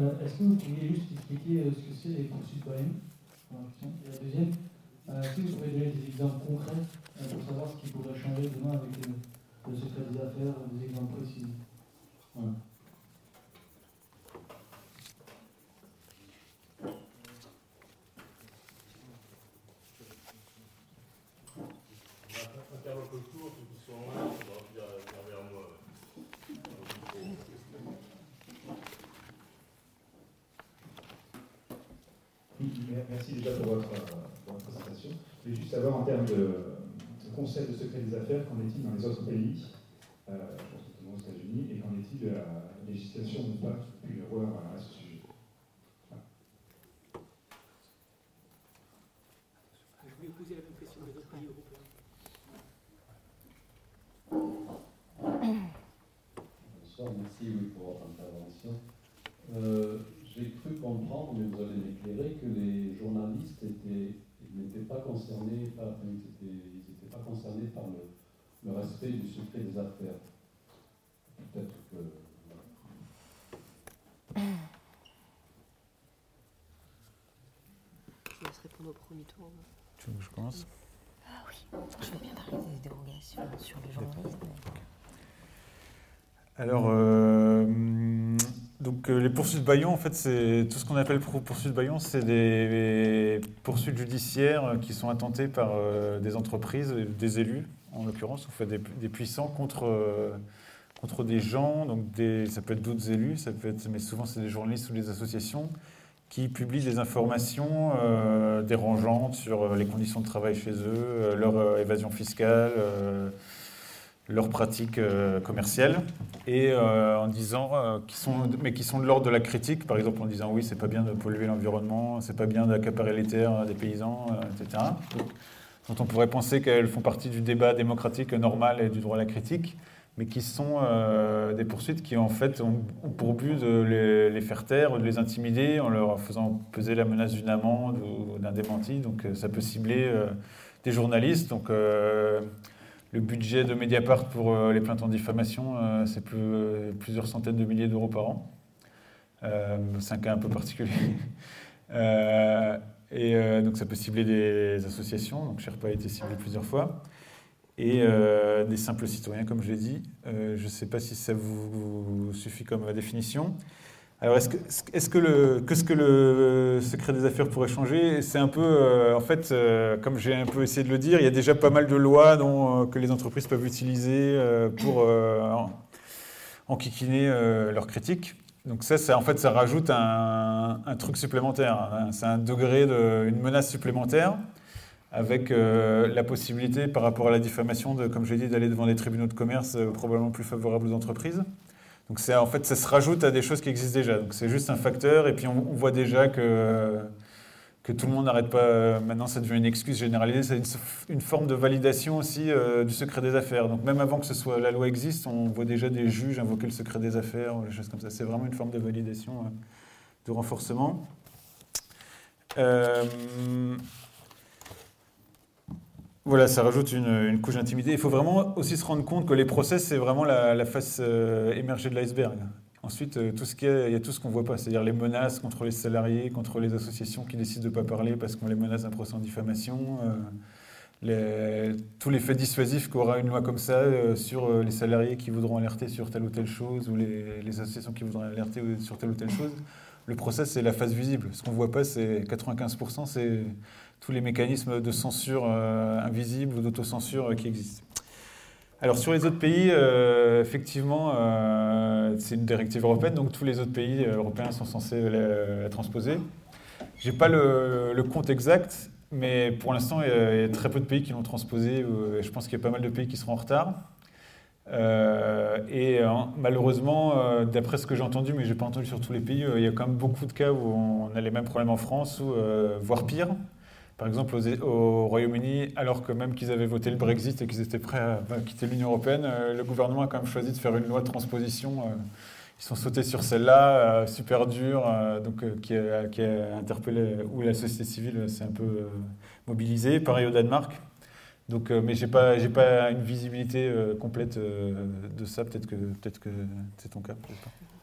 Euh, Est-ce que vous pourriez juste expliquer euh, ce que c'est les poursuites question. Et la deuxième, euh, est-ce que vous pourriez donner des exemples concrets pour savoir ce qui pourrait changer demain avec le secret des affaires, des exemples précis? Voilà. On va faire un peu court, ceux qui sont en ligne, on va venir venir vers moi. Oui, mer- merci déjà pour votre, euh, pour votre présentation. Je voulais juste savoir en termes de, de concept de secret des affaires, qu'en est-il dans les autres pays euh, Je pense notamment aux États-Unis, et qu'en est-il de la législation ou pas qu'il y avoir euh, à ce sujet? Je voulais poser la même question des autres pays européens. Bonsoir, merci oui, pour votre intervention. Euh, J'ai cru comprendre, mais vous allez m'éclairer, que les journalistes étaient- concernés par, ils étaient, ils étaient pas concernés par le, le respect du secret des affaires. Peut-être que. voilà. Je laisse répondre au premier tour. Tu veux que je commence? Je veux bien parler des dérogations sur le journalisme. Alors, euh, euh, les poursuites Bayon, en fait, c'est tout ce qu'on appelle pour- poursuites Bayon, c'est des poursuites judiciaires qui sont intentées par euh, des entreprises, des élus, en l'occurrence, fait des, puissants contre, euh, contre des gens, donc ça peut être d'autres élus, ça peut être, mais souvent c'est des journalistes ou des associations qui publient des informations euh, dérangeantes sur euh, les conditions de travail chez eux, euh, leur euh, évasion fiscale. euh, leurs pratiques euh, commerciales et euh, en disant euh, qui sont mais qui sont de l'ordre de la critique par exemple en disant oui c'est pas bien de polluer l'environnement c'est pas bien d'accaparer les terres des paysans etc Donc, dont on pourrait penser qu'elles font partie du débat démocratique normal et du droit à la critique mais qui sont des poursuites qui en fait ont, pour but de les, faire taire ou de les intimider en leur faisant peser la menace d'une amende ou d'un démenti. Donc ça peut cibler des journalistes. Donc le budget de Mediapart pour euh, les plaintes en diffamation, euh, c'est euh, plusieurs centaines de milliers d'euros par an. C'est un cas un peu particulier. Et donc ça peut cibler des associations, donc Sherpa a été ciblé plusieurs fois, et des simples citoyens, comme je l'ai dit. Je ne sais pas si ça vous suffit comme définition. Alors, est-ce que, que, le, ce que le secret des affaires pourrait changer? C'est un peu, euh, en fait, euh, comme j'ai un peu essayé de le dire, il y a déjà pas mal de lois dont, euh, que les entreprises peuvent utiliser pour en- enquiquiner leurs critiques. Donc ça, en fait, ça rajoute un, truc supplémentaire. C'est un degré, de, une menace supplémentaire avec la possibilité, par rapport à la diffamation, de, comme j'ai dit, d'aller devant des tribunaux de commerce probablement plus favorables aux entreprises. Donc en fait ça se rajoute à des choses qui existent déjà. Donc c'est juste un facteur et puis on, voit déjà que que tout le monde n'arrête pas. Maintenant ça devient une excuse généralisée. C'est une, une forme de validation aussi euh, du secret des affaires. Donc même avant que ce soit la loi existe, on voit déjà des juges invoquer le secret des affaires ou des choses comme ça. C'est vraiment une forme de validation, euh, de renforcement. Euh, voilà, ça rajoute une, couche d'intimité. Il faut vraiment aussi se rendre compte que les procès, c'est vraiment la, face euh, émergée de l'iceberg. Ensuite, euh, tout ce qu'il y a, il y a tout ce qu'on ne voit pas, c'est-à-dire les menaces contre les salariés, contre les associations qui décident de ne pas parler parce qu'on les menace d'un procès en diffamation, euh, tous les faits dissuasifs qu'aura une loi comme ça sur les salariés qui voudront alerter sur telle ou telle chose ou les, associations qui voudront alerter sur telle ou telle chose. Le procès, c'est la face visible. Ce qu'on ne voit pas, c'est 95%, c'est tous les mécanismes de censure euh, invisible ou d'autocensure euh, qui existent. Alors sur les autres pays, euh, effectivement, c'est une directive européenne, donc tous les autres pays européens sont censés la, transposer. J'ai pas le, compte exact, mais pour l'instant, il y a- très peu de pays qui l'ont transposé. euh, je pense qu'il y a pas mal de pays qui seront en retard. Et malheureusement, d'après ce que j'ai entendu, mais j'ai pas entendu sur tous les pays, il y a quand même beaucoup de cas où on a les mêmes problèmes en France, voire pire. Par exemple, au Royaume-Uni, alors que même qu'ils avaient voté le Brexit et qu'ils étaient prêts à quitter l'Union européenne, euh, le gouvernement a quand même choisi de faire une loi de transposition. euh, ils sont sautés sur celle-là, super dure, donc qui a, qui, a, interpellé, où la société civile s'est un peu mobilisée. Pareil au Danemark. Donc, mais j'ai pas, j'ai pas une visibilité complète de ça. Peut-être que, peut-être que c'est ton cas.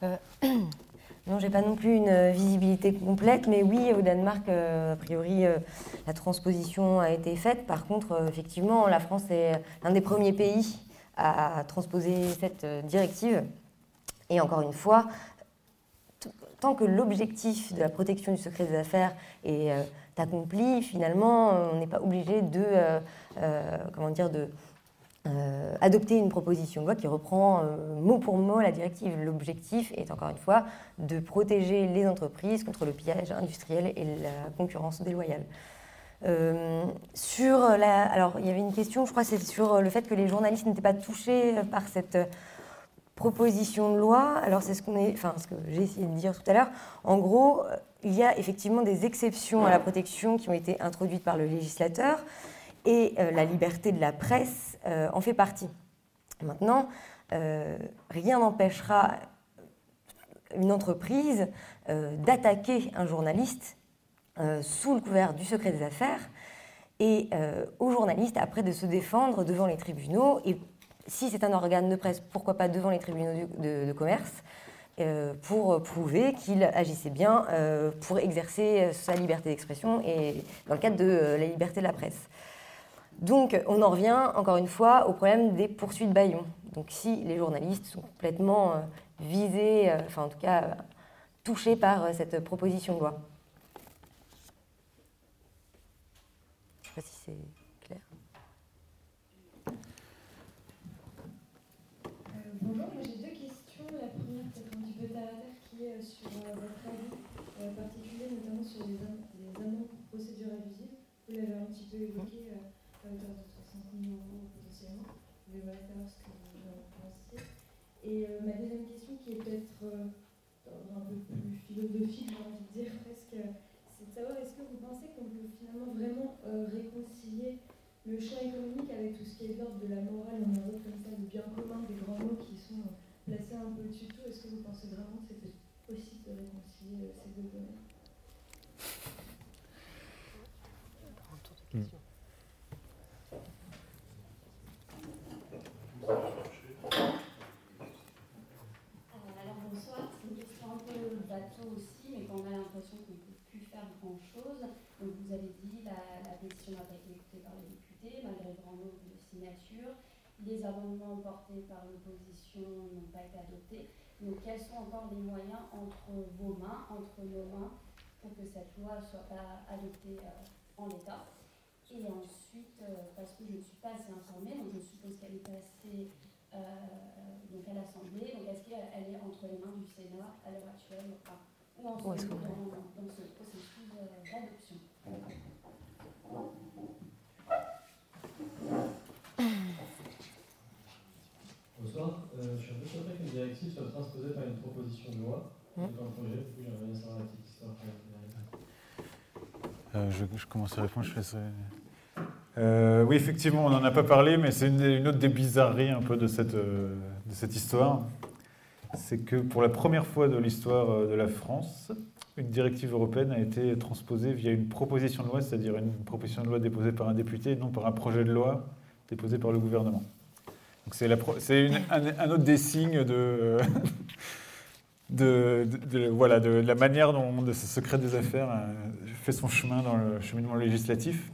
Non, j'ai pas non plus une visibilité complète, mais oui, au Danemark, a priori, la transposition a été faite. Par contre, effectivement, la France est un des premiers pays à transposer cette directive. Et encore une fois, tant que l'objectif de la protection du secret des affaires est euh, accompli, finalement, on n'est pas obligé de, euh, euh, comment dire, de adopter une proposition de loi qui reprend mot pour mot la directive. L'objectif est encore une fois de protéger les entreprises contre le pillage industriel et la concurrence déloyale. sur la, alors, il y avait une question, je crois, c'est sur le fait que les journalistes n'étaient pas touchés par cette proposition de loi, alors c'est ce, qu'on est, enfin, ce que j'ai essayé de dire tout à l'heure, en gros, il y a effectivement des exceptions à la protection qui ont été introduites par le législateur et euh, la liberté de la presse euh, en fait partie. Maintenant, euh, rien n'empêchera une entreprise d'attaquer un journaliste sous le couvert du secret des affaires et aux journalistes après de se défendre devant les tribunaux et si c'est un organe de presse, pourquoi pas devant les tribunaux de, commerce euh, pour prouver qu'il agissait bien euh, pour exercer sa liberté d'expression et dans le cadre de euh, la liberté de la presse. Donc on en revient encore une fois au problème des poursuites baillons. Donc si les journalistes sont complètement visés, enfin en tout cas touchés par cette proposition de loi. Je ne sais pas si c'est... Bonjour, moi j'ai deux questions. La première, peut-être un petit peu terre qui est euh, sur euh, votre avis euh, particulier, notamment sur les, les amendes pour procédure abusive. Vous l'avez un petit peu évoqué à hauteur de 60 millions d'euros potentiellement. Ce que. Et ma deuxième question, qui est peut-être un peu plus philosophique, j'ai envie de dire presque, c'est de savoir est-ce que vous pensez qu'on peut finalement vraiment réconcilier le champ économique avec tout ce qui est l'ordre de la morale, on a comme ça, le bien commun, des grands mots qui sont placés un peu au-dessus de tout, est-ce que vous pensez vraiment que c'était possible de réconcilier euh, ces deux domaines hmm. euh, Alors bonsoir, c'est une question un peu bateau aussi, mais qu'on a l'impression qu'on ne peut plus faire grand-chose. Donc vous avez dit la, la pas été écoutée par les malgré le grand nombre de signatures. Les amendements portés par l'opposition n'ont pas été adoptés. Donc, quels sont encore les moyens entre vos mains, entre nos mains, pour que cette loi soit pas adoptée euh, en l'état? Et ensuite, euh, parce que je ne suis pas assez informée, donc je suppose qu'elle est passée euh, donc à l'Assemblée. Donc, est-ce qu'elle est entre les mains du Sénat à l'heure actuelle ou en ce dans, dans, ce processus d'adoption Bonsoir, euh, je suis un peu surpris qu'une directive soit transposée par une proposition de loi. Mmh. Dans le projet, du coup, j'aimerais bien savoir la petite histoire. Euh, je, je, commence à répondre, je laisserai. Euh, oui, effectivement, on n'en a pas parlé, mais c'est une, une, autre des bizarreries un peu de cette, euh, de cette histoire. C'est que pour la première fois de l'histoire de la France, une directive européenne a été transposée via une proposition de loi, c'est-à-dire une proposition de loi déposée par un député, non par un projet de loi déposé par le gouvernement. C'est un, autre des signes de, voilà, de, la manière dont ce secret des affaires fait son chemin dans le cheminement législatif.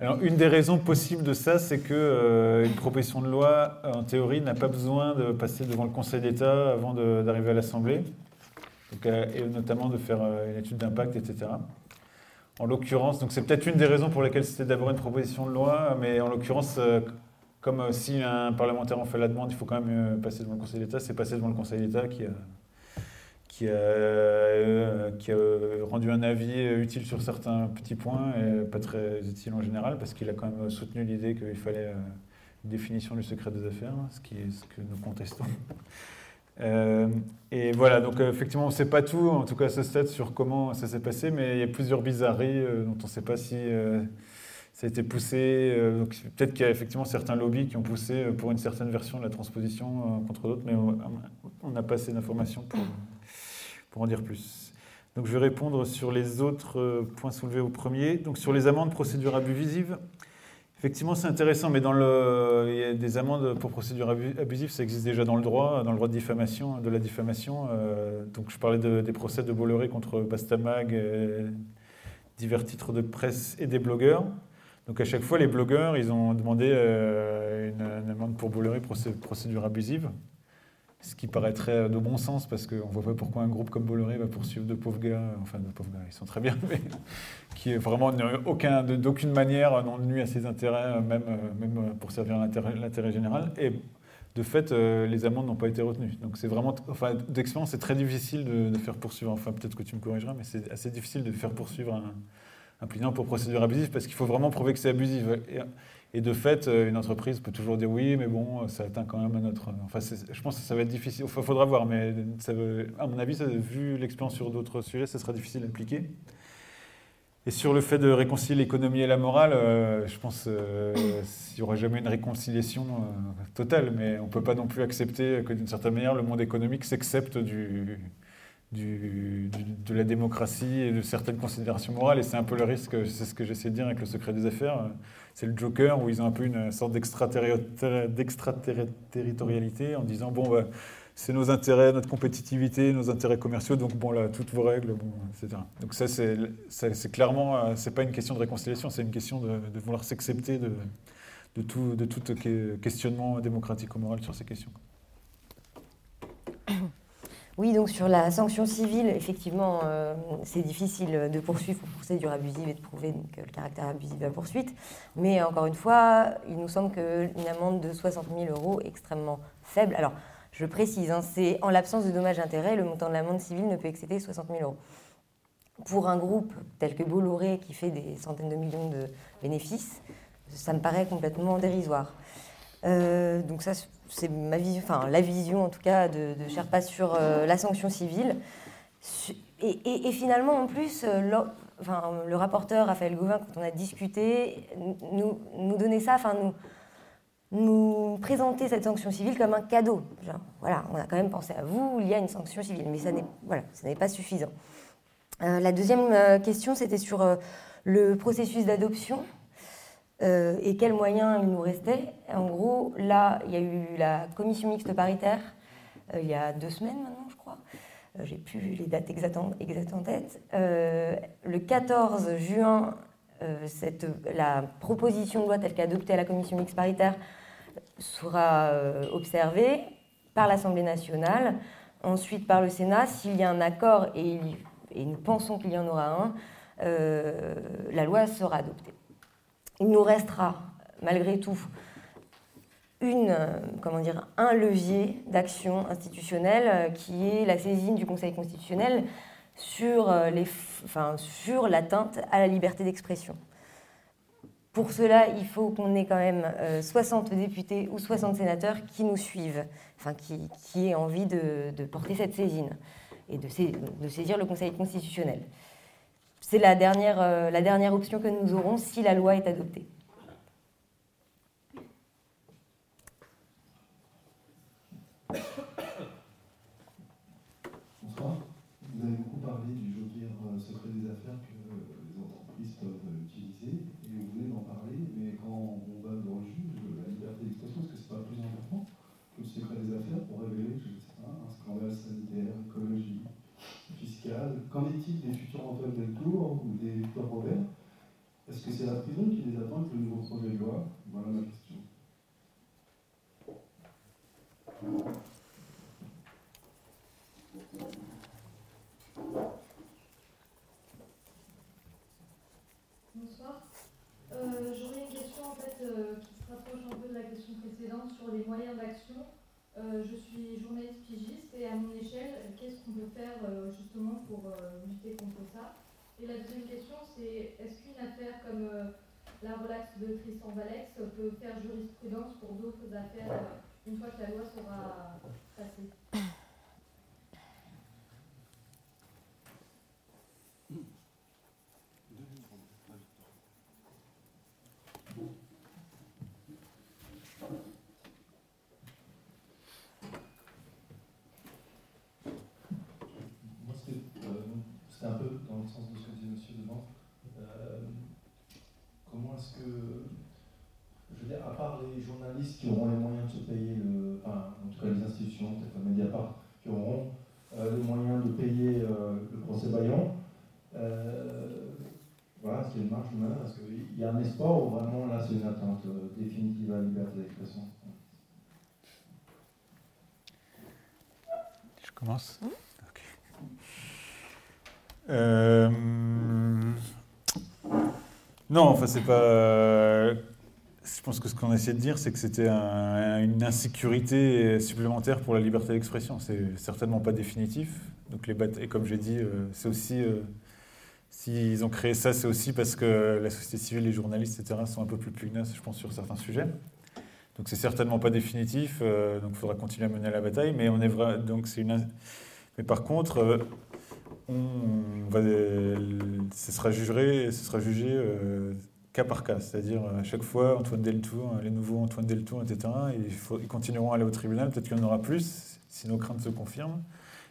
Alors, une des raisons possibles de ça, c'est que euh, proposition de loi, en théorie, n'a pas besoin de passer devant le Conseil d'État avant d'arriver à l'Assemblée, euh, et notamment de faire euh, une étude d'impact, etc. En l'occurrence, donc c'est peut-être une des raisons pour lesquelles c'était d'abord une proposition de loi, mais en l'occurrence, comme euh, si un parlementaire en fait la demande, il faut quand même passer devant le Conseil d'État. C'est passé devant le Conseil d'État qui a, qui, a, qui a rendu un avis utile sur certains petits points et pas très utile en général, parce qu'il a quand même soutenu l'idée qu'il fallait une définition du secret des affaires, ce, qui est ce que nous contestons. Et voilà, donc effectivement, on ne sait pas tout, en tout cas à ce stade, sur comment ça s'est passé, mais il y a plusieurs bizarreries dont on ne sait pas si ça a été poussé. euh, Peut-être qu'il y a effectivement certains lobbies qui ont poussé euh, pour une certaine version de la transposition euh, contre d'autres, mais on n'a pas assez d'informations pour, en dire plus. Donc je vais répondre sur les autres euh, points soulevés au premier. Donc sur les amendes procédure abusive. Effectivement, c'est intéressant, mais il y a des amendes pour procédure abu- abusive, ça existe déjà dans le droit, dans le droit de diffamation, de la diffamation. Euh, donc, je parlais de- des procès de Bolloré contre Bastamag, euh, divers titres de presse et des blogueurs. Donc, à chaque fois, les blogueurs, ils ont demandé euh, une, amende pour Bolloré, procé- procédure abusive. Ce qui paraîtrait de bon sens, parce qu'on ne voit pas pourquoi un groupe comme Bolloré va poursuivre de pauvres gars, enfin de pauvres gars, ils sont très bien, mais qui est vraiment aucun, d'aucune manière n'ont nuit à ses intérêts, euh, même, euh, même pour servir l'intérêt général. Et de fait, euh, les amendes n'ont pas été retenues. Donc c'est vraiment, enfin, d'expérience, c'est très difficile de, faire poursuivre, enfin peut-être que tu me corrigeras, mais c'est assez difficile de faire poursuivre un, un plaignant pour procédure abusive, parce qu'il faut vraiment prouver que c'est abusif. Et de fait, euh, une entreprise peut toujours dire oui, mais bon, ça atteint quand même à notre. Enfin, c'est- je pense que ça va être difficile. Il faudra voir, mais à mon avis, vu l'expérience sur d'autres sujets, ça sera difficile à appliquer. Et sur le fait de réconcilier l'économie et la morale, euh, je pense euh, qu'il n'y aura jamais une réconciliation euh, totale, mais on ne peut pas non plus accepter que d'une certaine manière, le monde économique s'accepte de la démocratie et de certaines considérations morales. Et c'est un peu le risque, c'est ce que j'essaie de dire avec le secret des affaires. C'est le Joker où ils ont un peu une sorte d'extraterri- d'extraterritorialité en disant bon, bah, c'est nos intérêts, notre compétitivité, nos intérêts commerciaux, donc bon, là, toutes vos règles, bon, etc. Donc ça, c'est clairement, euh, c'est pas une question de réconciliation, c'est une question de, de vouloir s'accepter de, de tout, de tout que- questionnement démocratique ou moral sur ces questions. Oui, donc sur la sanction civile, effectivement, euh, c'est difficile de poursuivre pour procédure abusive et de prouver donc, le caractère abusif de la poursuite. Mais encore une fois, il nous semble qu'une amende de 60 000 euros est extrêmement faible. Alors, je précise, hein, c'est en l'absence de dommages intérêts, le montant de l'amende civile ne peut excéder 60 000 euros. Pour un groupe tel que Bolloré, qui fait des centaines de millions de bénéfices, ça me paraît complètement dérisoire. Euh, donc ça, c'est ma vision, enfin la vision en tout cas de, de Sherpa sur euh, la sanction civile. Et, finalement, en plus, euh, le rapporteur Raphaël Gauvin, quand on a discuté, nous, nous donnait ça, enfin nous, nous présenter cette sanction civile comme un cadeau. On a quand même pensé à vous, il y a une sanction civile, mais ça n'est pas suffisant. Euh, la deuxième question, c'était sur le processus d'adoption. Euh, et quels moyens il nous restait. En gros, là, il y a eu la commission mixte paritaire euh, il y a deux semaines maintenant, je crois. Euh, J'ai plus les dates exactes en, tête. Euh, le 14 juin, la proposition de loi telle qu'adoptée à la commission mixte paritaire sera observée par l'Assemblée nationale, ensuite par le Sénat. S'il y a un accord, et, nous pensons qu'il y en aura un, la loi sera adoptée il nous restera malgré tout euh, un levier d'action institutionnelle euh, qui est la saisine du Conseil constitutionnel sur, euh, sur l'atteinte à la liberté d'expression. Pour cela, il faut qu'on ait quand même euh, 60 députés ou 60 sénateurs qui nous suivent, qui, aient envie de, porter cette saisine et de saisir le Conseil constitutionnel. C'est la dernière, euh, la dernière option que nous aurons si la loi est adoptée. Bonsoir. Vous avez beaucoup parlé du joker euh, secret des affaires que euh, les entreprises peuvent utiliser, et vous venez d'en parler, mais quand on va devant le juge, la liberté d'expression, est-ce que c'est pas plus important que le secret des affaires pour révéler, je sais pas, un scandale sanitaire, écologique, fiscal? Qu'en est-il des futurs Antoine Deltour ou des Est-ce que c'est la prison qui les attend avec le nouveau projet de loi? Voilà ma question. Bonsoir. Euh, J'aurais une question en fait euh, qui se rapproche un peu de la question précédente sur les moyens d'action. Euh, je suis journaliste pigiste et à mon échelle, qu'est-ce qu'on peut faire justement pour lutter contre ça? Et la deuxième question, c'est est-ce qu'une affaire comme euh, la relaxe de Tristan Valex peut faire jurisprudence pour d'autres affaires euh, une fois que la loi sera passée dans le sens de ce que disait Monsieur devant. comment est-ce que, je veux dire, à part les journalistes qui auront les moyens de se payer le, enfin, en tout cas les institutions, peut-être comme Mediapart, qui auront les moyens de payer le procès Bayon, voilà, est-ce qu'il y a une marge de manœuvre? Est-ce qu'il y a un espoir ou vraiment là c'est une attente définitive à la liberté d'expression? Je commence? Euh, Non, enfin, c'est pas. Je pense que ce qu'on a essayé de dire, c'est que c'était une insécurité supplémentaire pour la liberté d'expression. C'est certainement pas définitif. Donc les et comme j'ai dit, euh, c'est aussi. Euh, s'ils ont créé ça, c'est aussi parce que la société civile, les journalistes, etc., sont un peu plus pugnaces, je pense, sur certains sujets. Donc c'est certainement pas définitif, donc il faudra continuer à mener la bataille. Mais on est vrai, donc c'est une. Mais par contre, on va, ce sera jugé, ce sera jugé euh, cas par cas, c'est-à-dire à chaque fois Antoine Deltour, les nouveaux Antoine Deltour, etc. ils continueront à aller au tribunal, peut-être qu'il y en aura plus si nos craintes se confirment.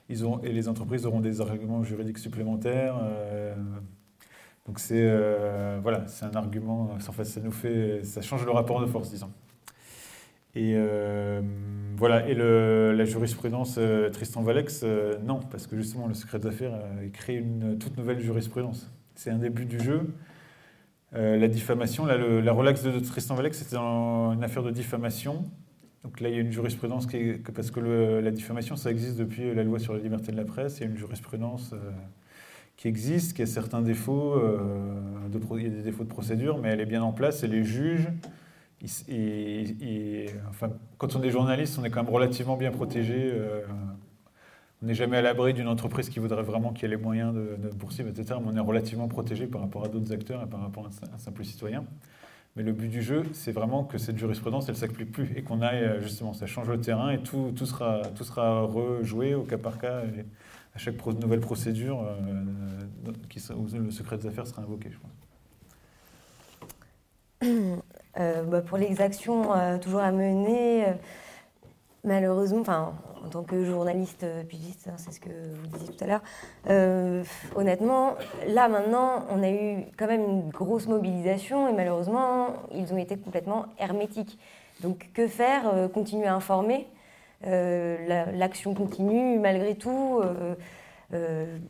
Ils ont, et les entreprises auront des arguments juridiques supplémentaires. Euh, donc c'est euh, voilà, c'est un argument. En fait, ça nous fait, ça change le rapport de force, disons. Et euh, voilà, et le, la jurisprudence euh, Tristan Valex, euh, non, parce que justement le secret d'affaires a créé une toute nouvelle jurisprudence. C'est un début du jeu. La diffamation, la relaxe de Tristan Valex, c'était une affaire de diffamation. Donc là, il y a une jurisprudence qui est, parce que la diffamation, ça existe depuis la loi sur la liberté de la presse. Il y a une jurisprudence qui existe, qui a certains défauts, de, y a des défauts de procédure, mais elle est bien en place et les juges quand on est journaliste, on est quand même relativement bien protégé. Euh, on n'est jamais à l'abri d'une entreprise qui voudrait vraiment qu'il y ait les moyens de, de, poursuivre, etc. Mais on est relativement protégé par rapport à d'autres acteurs et par rapport à un, simple citoyen. Mais le but du jeu, c'est vraiment que cette jurisprudence, elle ne s'applique plus et qu'on aille, euh, justement, ça change le terrain et tout, tout, sera, tout sera rejoué au cas par cas et à chaque nouvelle procédure euh, qui, où le secret des affaires sera invoqué, je pense. Euh, bah, pour les actions euh, toujours à mener, euh, malheureusement, en tant que journaliste pigiste, hein, c'est ce que vous disiez tout à l'heure, honnêtement, là maintenant, on a eu quand même une grosse mobilisation et malheureusement, ils ont été complètement hermétiques. Donc que faire Continuer à informer L'action continue malgré tout.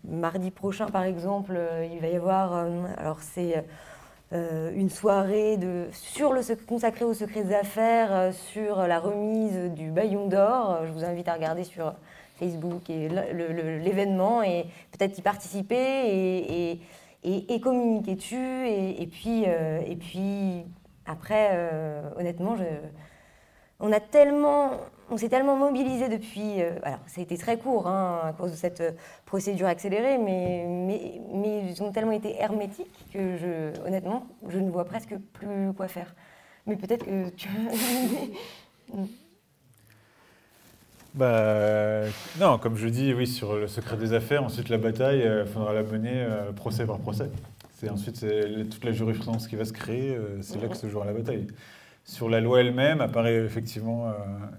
mardi prochain, par exemple, il va y avoir, alors c'est euh, une soirée de, sur le, consacrée au secret des affaires, euh, sur la remise du baillon d'or. Je vous invite à regarder sur Facebook et l'événement et peut-être y participer et, et, communiquer dessus. Et, puis, euh, et puis après, honnêtement, on a tellement on s'est tellement mobilisé depuis. Euh, alors, ça a été très court hein, à cause de cette euh, procédure accélérée, mais, ils ont tellement été hermétiques que, honnêtement, je ne vois presque plus quoi faire. Mais peut-être que tu. bah, non, comme je dis, oui, sur le secret des affaires, ensuite la bataille, il euh, faudra la mener procès par procès. C'est ensuite toute la jurisprudence qui va se créer, c'est là que se jouera la bataille. Sur la loi elle-même, apparaît effectivement euh,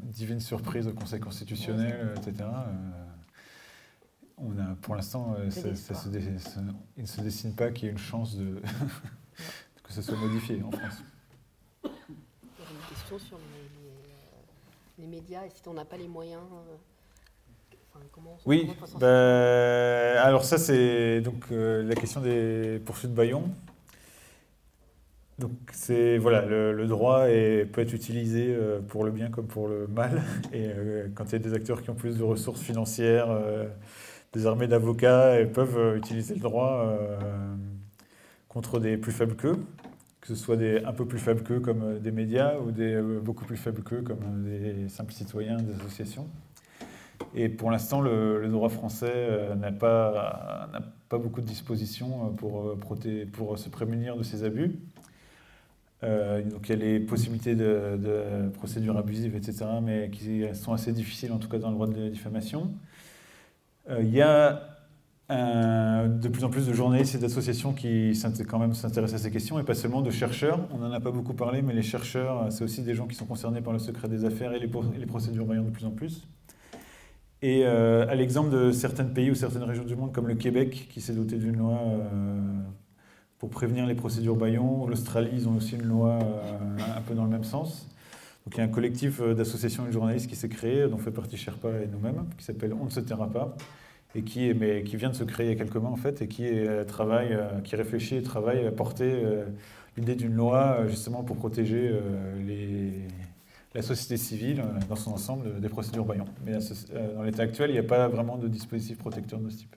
divine surprise au Conseil constitutionnel, euh, etc. Euh, on a, pour l'instant, il ne se dessine pas qu'il y ait une chance de que ce soit modifié en France. Il y a une question sur les, médias et si on n'a pas les moyens. oui, bah, alors ça c'est donc la question des poursuites Bayon. Donc c'est voilà, le, droit peut être utilisé euh, pour le bien comme pour le mal. Et euh, quand il y a des acteurs qui ont plus de ressources financières, euh, des armées d'avocats, ils peuvent utiliser le droit contre des plus faibles qu'eux, que ce soit des un peu plus faibles qu'eux comme des médias ou des beaucoup plus faibles qu'eux comme des simples citoyens, des associations. Et pour l'instant, le, droit français n'a pas, beaucoup de dispositions pour, pour se prémunir de ces abus. Euh, donc il y a les possibilités de, procédures abusives, etc., mais qui sont assez difficiles, en tout cas dans le droit de la diffamation. Euh, il y a de plus en plus de journalistes et d'associations qui s'intéressent à ces questions, et pas seulement de chercheurs. On n'en a pas beaucoup parlé, mais les chercheurs, c'est aussi des gens qui sont concernés par le secret des affaires et les, procédures vaillantes de plus en plus. Et euh, à l'exemple de certains pays ou certaines régions du monde, comme le Québec, qui s'est doté d'une loi pour prévenir les procédures baillons, l'Australie, ils ont aussi une loi un peu dans le même sens. Donc il y a un collectif d'associations et de journalistes qui s'est créé, dont fait partie Sherpa et nous-mêmes, qui s'appelle On ne se taira pas, et qui, mais, qui vient de se créer il y a quelques mois en fait, et qui travaille, qui réfléchit et travaille à porter l'idée d'une loi justement pour protéger la société civile euh, dans son ensemble des procédures baillons. Mais euh, dans l'état actuel, il n'y a pas vraiment de dispositif protecteur de ce type.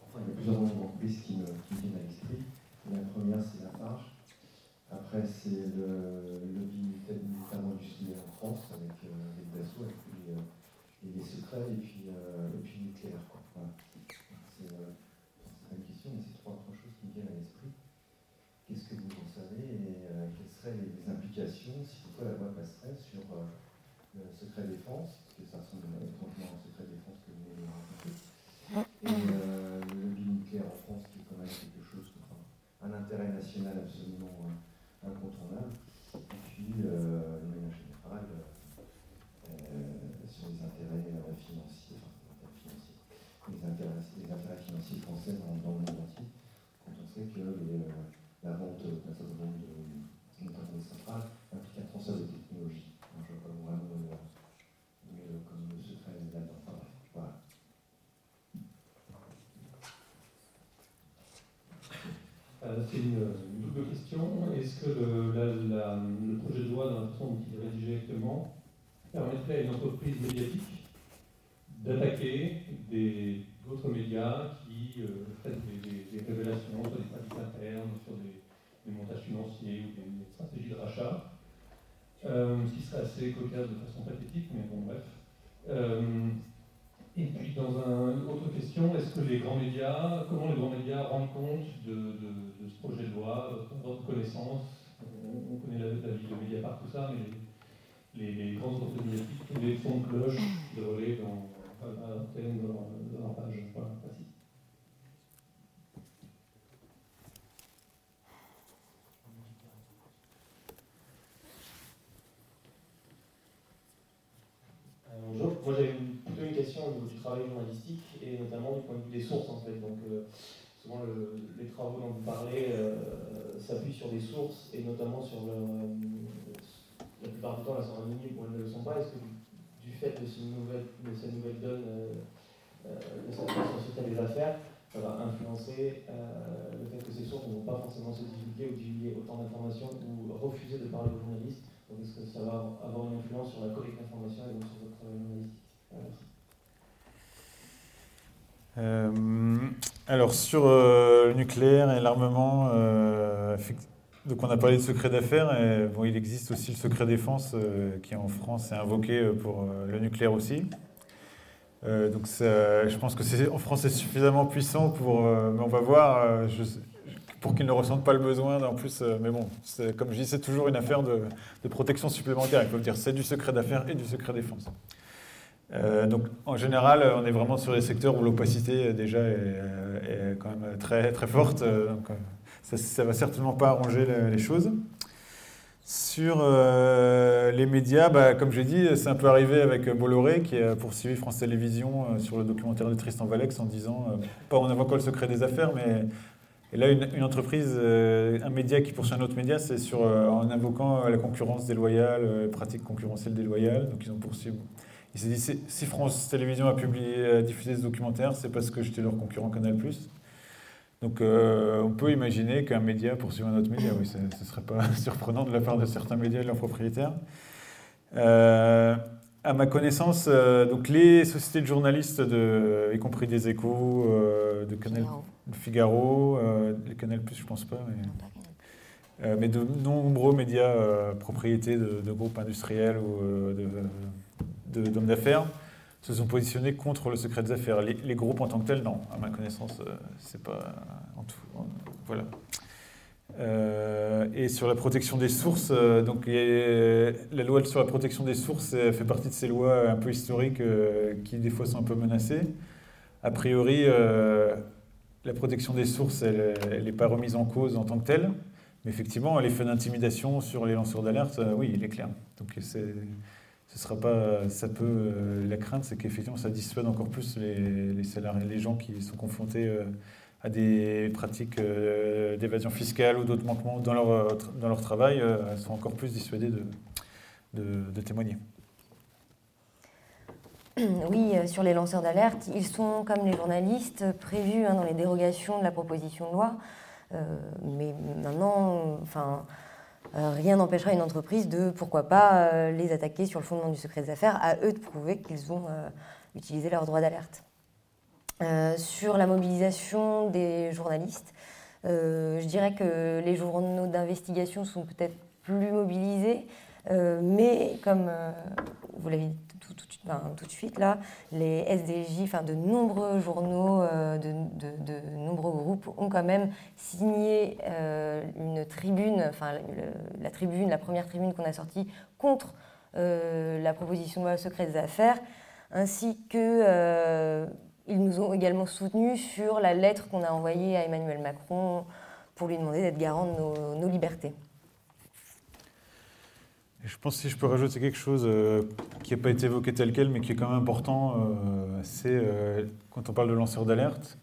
Enfin, il y a plusieurs entreprises qui me, qui me viennent à l'esprit. La première, c'est la marge. Après, c'est le lobby notamment industriel en France, avec euh, les Dassault, avec les, les secrets, et puis si toutefois la loi passerait sur euh, le secret défense, parce que ça ressemble étrangement au secret défense que vous avez raconté, et euh, le lobby nucléaire en France, qui est quand même quelque chose, un intérêt national absolument euh, incontournable, et puis, de manière générale, sur les intérêts financiers, enfin, financiers, les intérêts, financiers français dans, le monde entier, quand on sait que la vente nombre de notamment centrales implique un transfert de technologie. je ne vois pas vraiment le, comme le secret là-dedans. Enfin, voilà. Euh, C'est une, double question. Est-ce que le, projet de loi, dans la façon dont il est rédigé permettrait à une entreprise médiatique d'attaquer d'autres médias qui euh, traitent des, révélations sur des pratiques internes, sur des, des montages financiers ou des, stratégies de rachat, euh, ce qui serait assez cocasse de façon pathétique, mais bon, bref. Euh, et puis, dans une autre question, est-ce que les grands médias, comment les grands médias rendent compte de, ce projet de loi, votre connaissance on, on, connaît la, vie de Mediapart, tout ça, mais les, les, grandes entreprises médiatiques, les sons de cloche de relais dans, dans, dans, dans leur page merci. Bonjour. Moi j'avais plutôt une question au niveau du travail journalistique et notamment du point de vue des sources en fait. Donc euh, souvent le, les travaux dont vous parlez euh, s'appuient sur des sources et notamment sur leur, euh, la plupart du temps elles sont anonymes ou elles ne le sont pas. Est-ce que du fait de, cette nouvelle, de cette nouvelle donne de cette société des affaires, ça va influencer le fait que ces sources ne vont pas forcément se divulguer ou divulguer autant d'informations ou refuser de parler aux journalistes est-ce que ça va avoir une influence sur la collecte d'informations et donc sur votre travail journalistique euh, alors sur euh, le nucléaire et l'armement, euh, donc on a parlé de secret d'affaires, bon, il existe aussi le secret défense qui en France est invoqué pour le nucléaire aussi. donc je pense que en France c'est suffisamment puissant pour, mais on va voir. Pour qu'ils ne ressentent pas le besoin. En plus, euh, mais bon, comme je dis, c'est toujours une affaire de, protection supplémentaire. Il faut le dire, c'est du secret d'affaires et du secret défense. Euh, donc, en général, on est vraiment sur des secteurs où l'opacité euh, déjà est, quand même très très forte. Donc, ça, ne va certainement pas arranger les, choses. Sur euh, les médias, bah, comme j'ai dit, c'est un peu arrivé avec Bolloré qui a poursuivi France Télévisions euh, sur le documentaire de Tristan Valex en disant, euh, pas en invoquant le secret des affaires, mais et là, une, entreprise, euh, un média qui poursuit un autre média, c'est sur, euh, en invoquant euh, la concurrence déloyale, pratiques concurrentielles déloyales. Donc, ils ont poursuivi. Il s'est dit si France Télévisions a publié, a diffusé ce documentaire, c'est parce que j'étais leur concurrent Canal+. Donc, on peut imaginer qu'un média poursuive un autre média. Oui, ce ne serait pas surprenant de la part de certains médias et de leurs propriétaires. À ma connaissance, donc les sociétés de journalistes, y compris des échos, de Canal De Figaro euh, les Canal Plus, je pense pas, mais, euh, mais de nombreux médias euh, propriétés de, de, groupes industriels ou d'hommes d'affaires se sont positionnés contre le secret des affaires. Les, les, groupes en tant que tels, non. À ma connaissance, c'est pas en tout. En, voilà. Et sur la protection des sources, donc la loi sur la protection des sources fait partie de ces lois un peu historiques qui des fois sont un peu menacées. A priori, la protection des sources, elle n'est pas remise en cause en tant que telle. Mais effectivement, l'effet d'intimidation sur les lanceurs d'alerte, euh, oui, il est clair. Donc c'est, ce sera pas, ça peut, euh, la crainte, c'est qu'effectivement, ça dissuade encore plus les, salariés, les gens qui sont confrontés euh, à des pratiques d'évasion fiscale ou d'autres manquements dans leur, dans leur travail, sont encore plus dissuadés de, témoigner. Oui, sur les lanceurs d'alerte, ils sont, comme les journalistes, prévus hein, dans les dérogations de la proposition de loi. Euh, mais maintenant, enfin, euh, rien n'empêchera une entreprise de, pourquoi pas, euh, les attaquer sur le fondement du secret des affaires, à eux de prouver qu'ils ont utilisé leur droit d'alerte. sur la mobilisation des journalistes, je dirais que les journaux d'investigation sont peut-être plus mobilisés, mais comme vous l'avez tout, de suite là, les SDJ, enfin de nombreux journaux, euh, de, nombreux groupes ont quand même signé euh, une tribune, enfin la tribune, la première tribune qu'on a sortie contre euh, la proposition de loi secret des affaires, ainsi que ils nous ont également soutenus sur la lettre qu'on a envoyée à Emmanuel Macron pour lui demander d'être garant de nos libertés. Je pense que si je peux rajouter quelque chose euh, qui n'a pas été évoqué tel quel, mais qui est quand même important, euh, c'est euh, quand on parle de lanceurs d'alerte,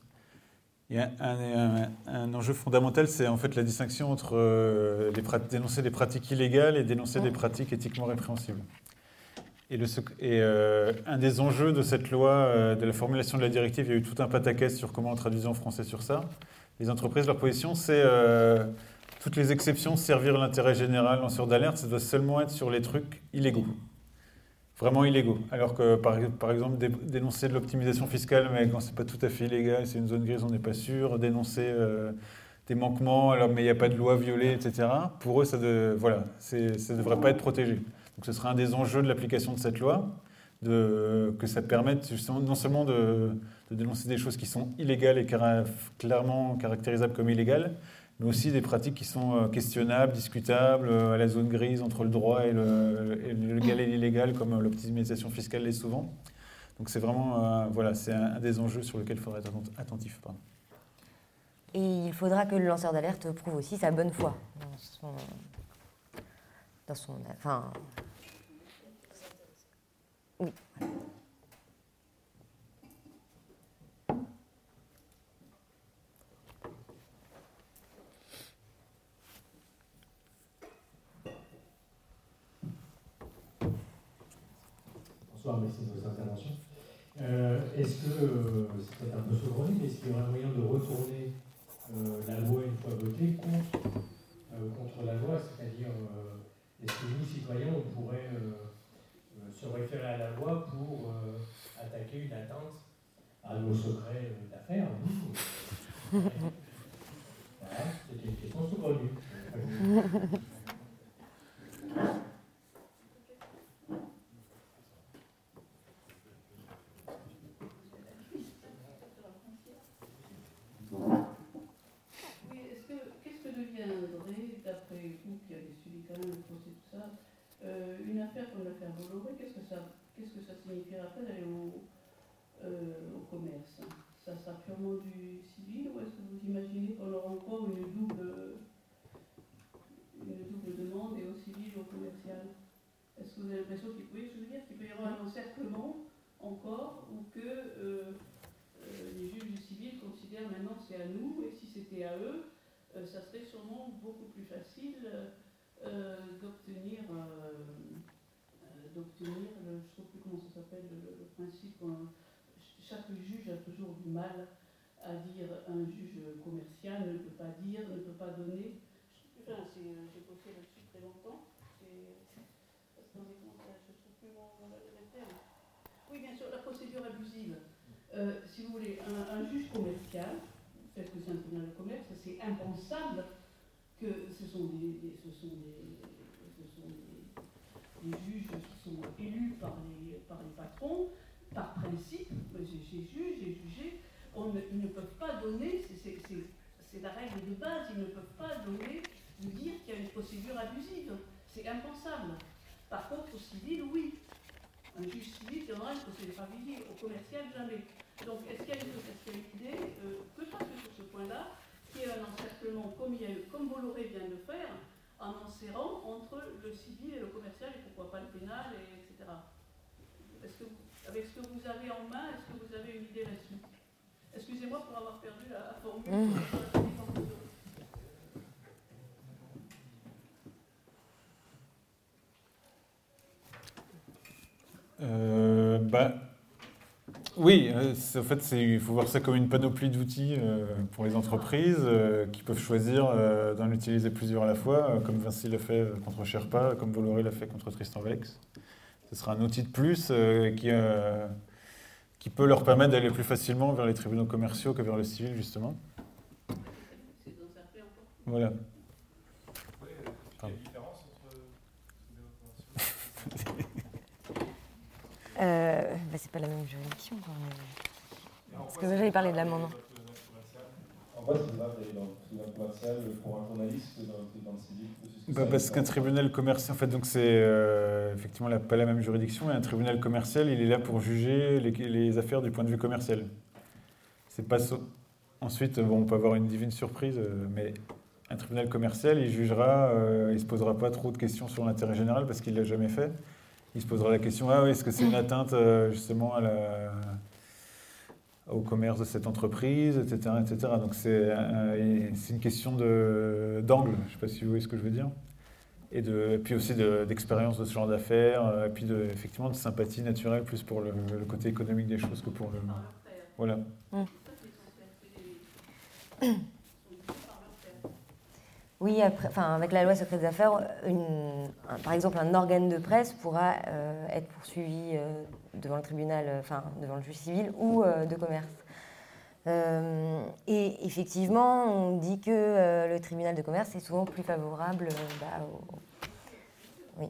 il y a un, enjeu fondamental, c'est en fait la distinction entre dénoncer des pratiques illégales et dénoncer des pratiques éthiquement répréhensibles. Et, le, et un des enjeux de cette loi, de la formulation de la directive, il y a eu tout un pataquès sur comment on traduisait en français sur ça. Les entreprises, leur position, c'est toutes les exceptions, servir l'intérêt général, lanceur d'alerte, ça doit seulement être sur les trucs illégaux. Vraiment illégaux. Alors que, par, exemple, dénoncer de l'optimisation fiscale, mais quand c'est pas tout à fait illégal, c'est une zone grise, on n'est pas sûr. Dénoncer euh, des manquements, alors, mais il n'y a pas de loi violée, etc. Pour eux, ça ne devrait pas être protégé. Donc ce sera un des enjeux de l'application de cette loi, que ça permette justement, non seulement de dénoncer des choses qui sont illégales et clairement caractérisables comme illégales, mais aussi des pratiques qui sont euh, questionnables, discutables, euh, à la zone grise entre le droit et le, légal et l'illégal, comme euh, l'optimisation fiscale l'est souvent. Donc c'est vraiment voilà, c'est un, des enjeux sur lesquels il faudra être attentif. Et il faudra que le lanceur d'alerte prouve aussi sa bonne foi dans son, enfin, oui. Merci de vos interventions. Euh, est-ce que, euh, c'est peut-être un peu saugrenu, mais est-ce qu'il y aurait moyen de retourner euh, la loi une fois votée contre, contre la loi C'est-à-dire, est-ce que nous, citoyens, on pourrait se référer à la loi pour attaquer une atteinte à nos secrets d'affaires voilà, C'était une question saugrenue. Qu'est-ce que ça signifierait après d'aller au, euh, au, commerce? Ça sera purement du civil ou est-ce que vous imaginez qu'on aura encore une double, une double demande et au civil et au commercial? Est-ce que vous avez l'impression qu'il peut, peut y avoir un encerclement encore ou que euh, euh, les juges du civil considèrent maintenant que c'est à nous et si c'était à eux, ça serait sûrement beaucoup plus facile d'obtenir d'obtenir, je ne sais plus comment ça s'appelle, le, principe, chaque juge a toujours du mal à dire un juge commercial ne peut pas dire, ne peut pas donner. Enfin, j'ai bossé là-dessus très longtemps. Attendez, je trouve plus mon, terme. Oui, bien sûr, la procédure abusive. Euh, si vous voulez, un, juge commercial, fait que c'est un tribunal de commerce, c'est impensable que ce sont des, ce sont des, ce sont des les juges qui sont élus par les, par les patrons, par principe, j'ai juge, j'ai jugé, ils ne peuvent pas donner, c'est la règle de base, ils ne peuvent pas donner, vous dire qu'il y a une procédure abusive. C'est impensable. Par contre, au civil, oui. Un juge civil, normal une procédure abusive. Au commercial, jamais. Donc, est-ce qu'il y a une, idée euh, Que faire que point-là, qui est un encerclement comme, y a comme Bolloré vient de le faire, en enserrant entre le civil et le commercial, et pourquoi pas le pénal, et etc. Est-ce que vous- avec ce que vous avez en main, est-ce que vous avez une idée là-dessus? Excusez-moi pour avoir perdu la, la formule. Mmh. Euh, bah, oui, euh, en fait, il faut voir ça comme une panoplie d'outils euh, pour les entreprises euh, qui peuvent choisir euh, d'en utiliser plusieurs à la fois, comme Vinci l'a fait contre Sherpa, comme Bolloré l'a fait contre Tristan Vex. Ce sera un outil de plus qui, qui peut leur permettre d'aller plus facilement vers les tribunaux commerciaux que vers le civil, justement. Voilà. Pardon. Euh, bah, c'est pas la même juridiction. Quoi, mais- Parce que j'avais parlé de l'amendement. En d'aller dans le tribunal commercial pour un journaliste que dans le tribunal civil. Bah, parce qu'un tribunal commercial, en fait, donc c'est euh, effectivement la- pas la même juridiction. Et un tribunal commercial, il est là pour juger les, les affaires du point de vue commercial. C'est pas so- Ensuite, bon, on peut avoir une divine surprise, euh, mais un tribunal commercial, il jugera, euh, il se posera pas trop de questions sur l'intérêt général parce qu'il l'a jamais fait. Il se posera la question ah oui, est-ce que c'est une atteinte euh, justement à la au commerce de cette entreprise, etc. etc. Donc c'est euh, c'est une question de- d'angle, je ne sais pas si vous voyez ce que je veux dire. Et, de, et puis aussi de- d'expérience de, ce genre d'affaires, euh, et puis de, effectivement de sympathie naturelle plus pour le, le côté économique des choses que pour le... Voilà. Oui, enfin, avec la loi secret des affaires, par exemple, un organe de presse pourra euh, être poursuivi euh, devant le tribunal, euh, enfin, devant le juge civil ou de commerce. Et effectivement, on dit que le tribunal de commerce est souvent plus favorable bah, Oui.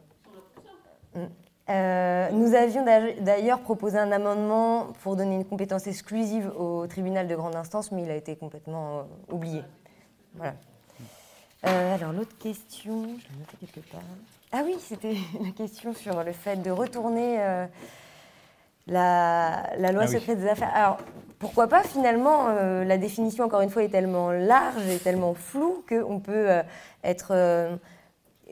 Mm. Nous avions d'a- d'ailleurs proposé un amendement pour donner une compétence exclusive au tribunal de grande instance, mais il a été complètement oublié. Voilà. Euh, alors l'autre question, je l'ai notée quelque part. Ah oui, c'était la question sur le fait de retourner euh, la, la loi Ah oui. secrète des affaires. Alors pourquoi pas finalement, euh, la définition encore une fois est tellement large et tellement floue qu'on peut être...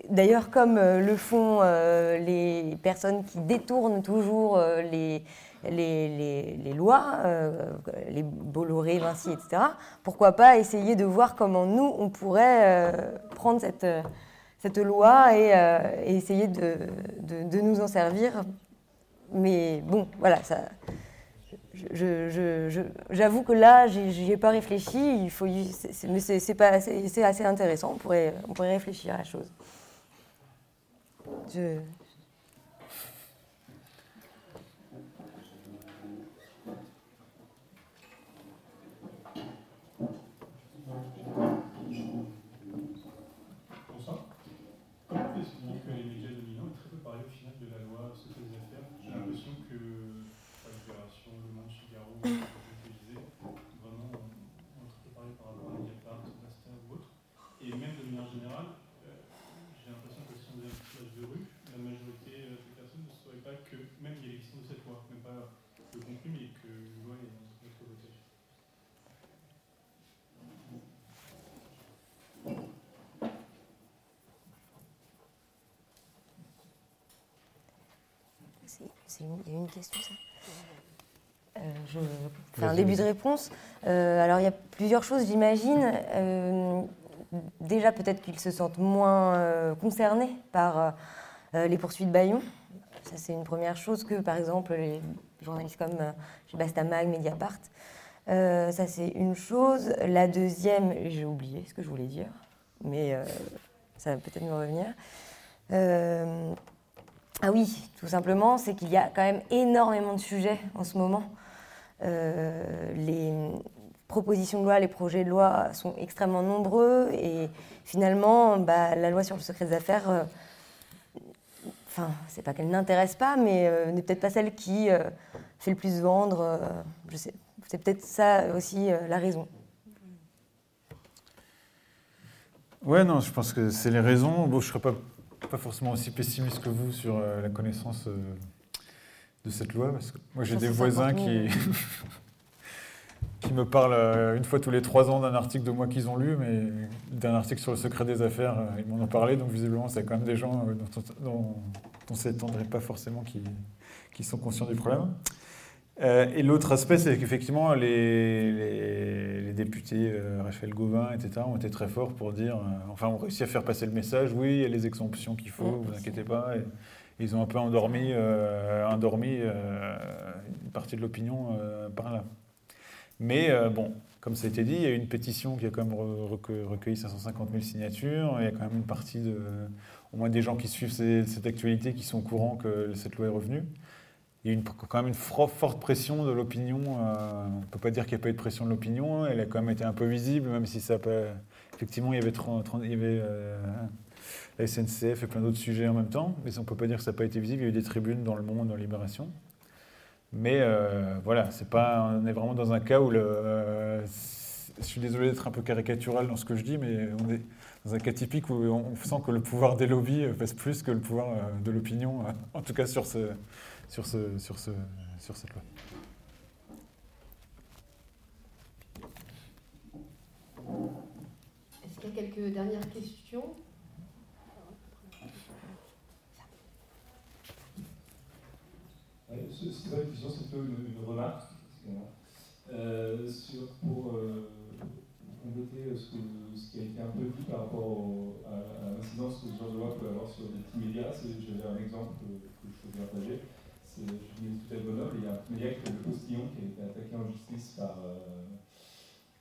D'ailleurs, comme le font les personnes qui détournent toujours les, les, lois, euh, les Bolloré, Vinci, etc., pourquoi pas essayer de voir comment nous, on pourrait euh, prendre cette, cette loi et, euh, essayer de, de- nous en servir. Mais bon, voilà, ça, j'avoue que là, j'y ai pas réfléchi. Il faut, mais c'est assez intéressant. On pourrait, on pourrait réfléchir à la chose. Je- Bonsoir. Comment peut expliquer que les médias dominants aient très peu parlé au final de la loi secret des affaires J'ai l'impression que la Libération, Le Monde, Figaro, comme je le disais, vraiment ont ont très peu parlé par rapport à Mediapart, Basta ou autre. Et même de manière générale, euh, j'ai l'impression que si on faisait un petit sondage de rue, la majorité euh, des personnes ne sauraient pas que même il y a l'existence de cette loi, même pas le contenu, mais que une loi est en train d'être votée. C'est- c'est une- Il y a une question, ça Euh, je un début de réponse. Euh, alors, il y a plusieurs choses, j'imagine. Euh, déjà, peut-être qu'ils se sentent moins concernés par les poursuites Bayon. Ça, c'est une première chose que, par exemple, les journalistes comme chez Bastamag, Mediapart. Ça, c'est une chose. La deuxième, j'ai oublié ce que je voulais dire, mais ça va peut-être me revenir. Ah oui, tout simplement, c'est qu'il y a quand même énormément de sujets en ce moment. Euh, les propositions de loi, les projets de loi sont extrêmement nombreux et finalement, bah, la loi sur le secret des affaires, euh, enfin, c'est pas qu'elle n'intéresse pas, mais euh, n'est peut-être pas celle qui fait le plus vendre. je sais, c'est peut-être ça aussi la raison. Ouais, non, je pense que c'est les raisons. Bon, je serais pas, pas forcément aussi pessimiste que vous sur euh, la connaissance euh, de cette loi, parce que moi j'ai des 150 voisins 000. qui, qui me parlent euh, une fois tous les trois ans d'un article de moi qu'ils ont lu, mais d'un article sur le secret des affaires, ils m'en ont parlé, donc visiblement, c'est quand même des gens dont, on- dont on ne s'étendrait pas forcément qui, qui sont conscients du problème. Euh, et l'autre aspect, c'est qu'effectivement, les, les- les députés, euh, Raphaël Gauvin, etc., ont été très forts pour dire, euh, enfin, ont réussi à faire passer le message, oui, il y a les exemptions qu'il faut, vous inquiétez pas. Et ils ont un peu endormi, euh, endormi une partie de l'opinion par là. Mais bon, comme ça a été dit, il y a eu une pétition qui a quand même re- recueilli recueilli 550 000 signatures. Il y a quand même une partie de, au moins des gens qui suivent ces- cette actualité qui sont au courant que cette loi est revenue. Il y a quand même une forte pression de l'opinion. euh, on ne peut pas dire qu'il n'y a pas eu de pression de l'opinion. Elle a quand même été un peu visible, même si ça pas. Effectivement, il y avait, 30 30 il y avait euh, la SNCF et plein d'autres sujets en même temps. Mais on ne peut pas dire que ça n'a pas été visible. Il y a eu des tribunes dans Le Monde, dans Libération. Mais euh, voilà, c'est pas, on est vraiment dans un cas où le, je suis désolé d'être un peu caricatural dans ce que je dis, mais on est dans un cas typique où on sent que le pouvoir des lobbies pèse plus que le pouvoir de l'opinion, en tout cas sur, ce, sur, ce, sur, ce, sur cette loi. Est-ce qu'il y a quelques dernières questions? Ouais, ce- C'était pas une question, c'est plutôt une, une remarque. Euh, sur, pour euh, compléter ce, que- ce qui a été un peu dit par rapport au- à, à l'incidence que ce genre de loi peut avoir sur des petits médias, c'est- j'avais un exemple que, que je peux partager. C'est Julien tout à Grenoble, il y a un petit média qui s'appelle Le Postillon qui a été attaqué en justice par, euh,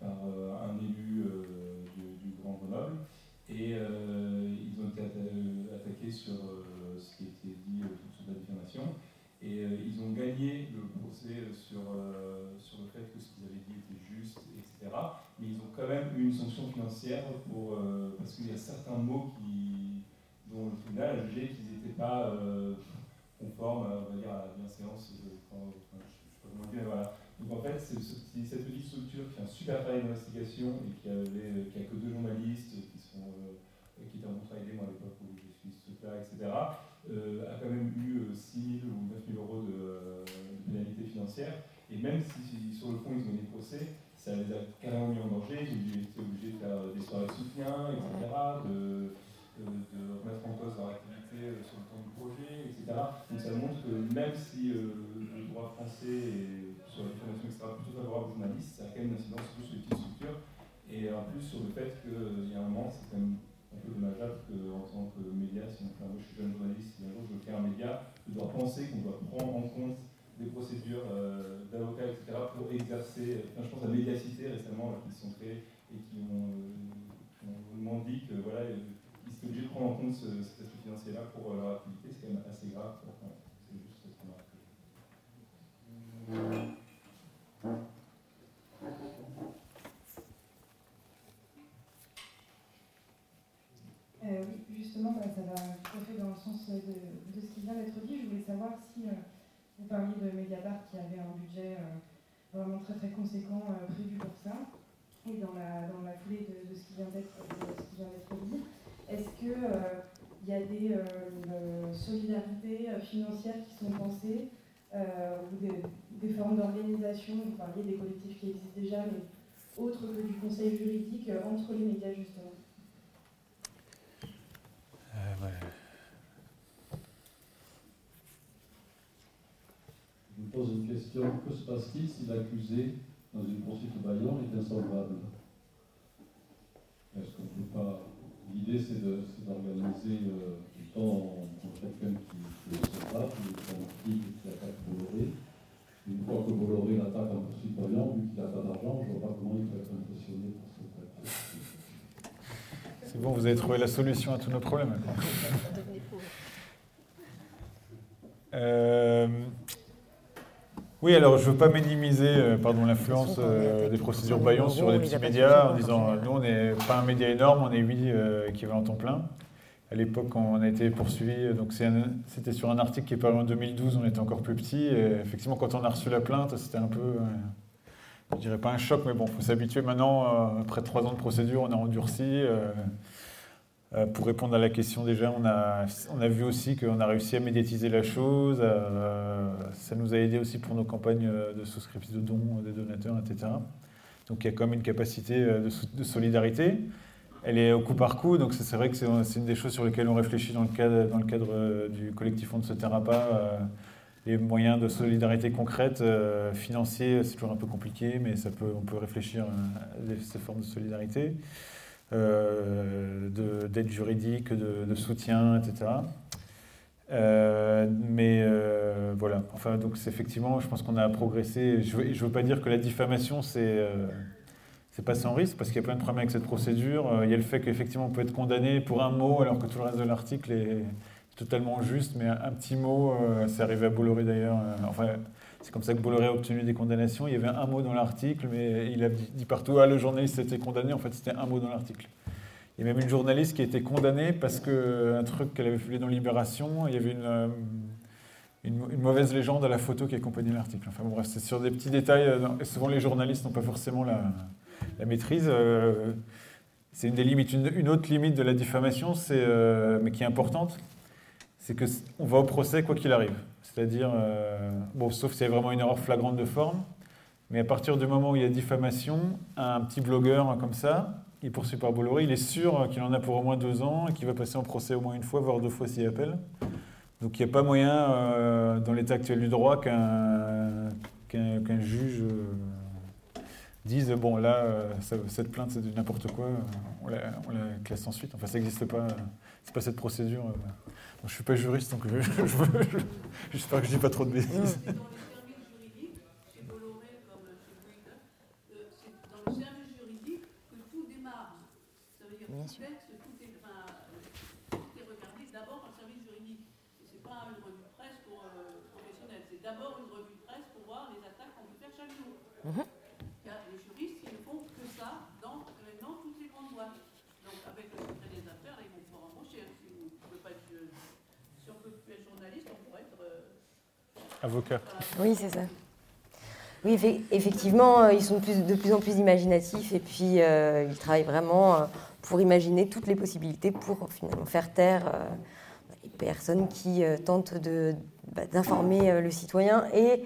par euh, un élu euh, du, Grand Grenoble. Et ils ont été atta- attaqués sur ce qui a été dit sous la diffamation. Et ils ont gagné le procès sur, sur le fait que ce qu'ils avaient dit était juste, etc. Mais ils ont quand même eu une sanction financière pour, parce qu'il y a certains mots qui, dont le tribunal a jugé qu'ils n'étaient pas euh, conformes on va dire, à la bienséance. je voilà. Donc en fait, cette petite structure qui fait un super travail d'investigation et qui avait a que deux journalistes qui sont euh, qui étaient en contrat aidé, moi à l'époque où je suis ce truc-là, etc., euh, a quand même eu euh, 6 000 ou 9 000 euros de, euh, pénalité financière. Et même si, sur le fond ils ont le procès, ça les a carrément mis en danger. Ont été obligés de faire des soirées de soutien, etc., de, de, remettre en cause leur activité euh, sur le temps du projet, etc. Donc ça montre que même si euh, le droit français est, sur la diffamation, etc., plutôt favorable aux journalistes, ça a quand même une incidence plus sur les petites structures. Et en plus sur le fait qu'il y a un moment, c'est quand même un peu dommageable qu'en tant que média, si enfin, moi je suis jeune journaliste, si un jour je veux créer un média, je dois penser qu'on doit prendre en compte des procédures euh, d'avocats, etc., pour exercer. Enfin, je pense à Médiacité récemment, là, qui sont créés et qui ont, euh, dit que voilà, étaient obligés de prendre en compte ce- cet aspect financier-là pour euh, leur activité. C'est quand même assez grave. c'est juste cette remarque. Euh, oui, justement, bah, ça va tout à fait dans le sens de, ce qui vient d'être dit. Je voulais savoir si euh, vous parliez de Mediapart qui avait un budget euh, vraiment très très conséquent prévu pour ça. Et dans la, dans foulée ce de ce qui vient d'être dit, est-ce qu'il y a des euh, euh, solidarités euh, financières qui sont pensées euh, ou des, des formes d'organisation Vous parliez des collectifs qui existent déjà, mais autres que du conseil juridique euh, entre les médias justement? Euh, ouais. Je me pose une question. Que se passe-t-il si l'accusé, dans une poursuite au baillon, est insolvable? Est-ce qu'on ne peut pas. L'idée, c'est d'organiser euh, du temps pour quelqu'un qui ne sait pas, qui est tranquille et qui attaque Bolloré. Une fois que Bolloré l'attaque en poursuite au baillon, vu qu'il n'a pas d'argent, je ne vois pas comment il peut être impressionné par cette attaque. C'est bon, vous avez trouvé la solution à tous nos problèmes. Euh, Oui, alors je ne veux pas minimiser euh, l'influence euh, des procédures Bayon sur les petits médias en disant euh, nous, on n'est pas un média énorme, on est 8 équivalents temps plein. À l'époque, on a été poursuivi, donc c'était sur un article qui est paru en 2012, on était encore plus petit. Et effectivement, quand on a reçu la plainte, c'était un peu, euh, je dirais pas un choc, mais bon, il faut s'habituer maintenant. euh, après trois ans de procédure, on a endurci. Euh, pour répondre à la question déjà, on a, on a vu aussi qu'on a réussi à médiatiser la chose. euh, ça nous a aidé aussi pour nos campagnes euh, de souscription de dons des donateurs, etc. Donc il y a quand même une capacité de, solidarité. Elle est au coup par coup, donc c'est vrai que c'est une des choses sur lesquelles on réfléchit dans le cadre, du collectif On ne se taira pas les moyens de solidarité concrète, financiers, c'est toujours un peu compliqué, mais ça peut, on peut réfléchir à ces formes de solidarité, euh, d'aide juridique, de, soutien, etc. Euh, mais euh, voilà, enfin, donc effectivement, je pense qu'on a progressé. Je ne veux, pas dire que la diffamation, c'est c'est pas sans risque, parce qu'il y a plein de problèmes avec cette procédure. Il y a le fait qu'effectivement, on peut être condamné pour un mot, alors que tout le reste de l'article est totalement juste, mais un, petit mot, euh, c'est arrivé à Bolloré d'ailleurs, euh, enfin, c'est comme ça que Bolloré a obtenu des condamnations. Il y avait un mot dans l'article, mais il a dit, partout, ah, le journaliste était condamné, en fait, c'était un mot dans l'article. Il y a même une journaliste qui a été condamnée parce qu'un truc qu'elle avait publié dans Libération, il y avait une, euh, une, mauvaise légende à la photo qui accompagnait l'article. Enfin bon, bref, c'est sur des petits détails, et souvent les journalistes n'ont pas forcément la, maîtrise. c'est une des limites. Une, autre limite de la diffamation, c'est, mais qui est importante, c'est qu'on va au procès quoi qu'il arrive. C'est-à-dire, euh, bon, sauf s'il y a vraiment une erreur flagrante de forme, mais à partir du moment où il y a diffamation, un petit blogueur comme ça, il poursuit par Bolloré, il est sûr qu'il en a pour au moins deux ans et qu'il va passer en procès au moins une fois, voire deux fois s'il appelle. Donc il n'y a pas moyen, euh, dans l'état actuel du droit, qu'un juge euh, dise bon là, cette plainte c'est n'importe quoi, on la, on la, classe ensuite. Enfin, ça n'existe pas, c'est pas cette procédure. Je ne suis pas juriste, donc j'espère que je dis pas trop de bêtises. Dans les services juridiques, chez Bolloré comme chez Bouygues, c'est dans le service juridique que tout démarre. Ça veut dire que tout texte, tout est, enfin, tout est regardé d'abord en service juridique. Et ce n'est pas une revue de presse pour euh, professionnels, c'est d'abord une revue de presse pour voir les attaques qu'on peut faire chaque jour. Mm -hmm. Les juristes, ils ne font que ça dans, dans toutes les grandes boîtes. Donc avec le secret des affaires, ils vont pouvoir embaucher. Si vous ne pouvez pas être Avocat. Oui, c'est ça. Oui, effectivement, euh, ils sont de plus en plus imaginatifs et puis euh, ils travaillent vraiment euh, pour imaginer toutes les possibilités pour finalement faire taire les personnes qui tentent bah, d'informer le citoyen et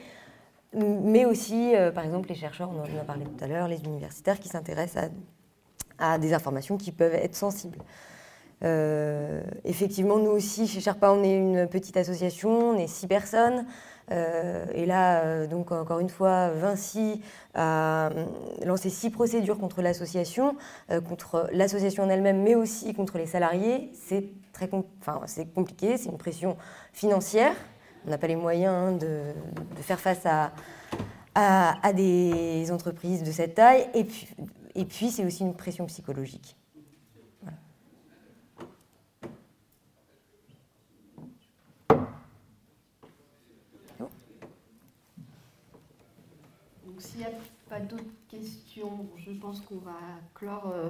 mais aussi, par exemple, les chercheurs, on en a parlé tout à l'heure, les universitaires qui s'intéressent à, à, des informations qui peuvent être sensibles. effectivement, nous aussi, chez Sherpa, on est une petite association, on est six personnes. Euh, et là, euh, donc encore une fois, Vinci a euh, lancé six procédures contre l'association, contre l'association en elle-même, mais aussi contre les salariés. C'est très enfin, compliqué, c'est une pression financière. On n'a pas les moyens hein, de, faire face à, à, à, des entreprises de cette taille. Et puis, et puis c'est aussi une pression psychologique. N'y a pas d'autres questions, je pense qu'on va clore euh,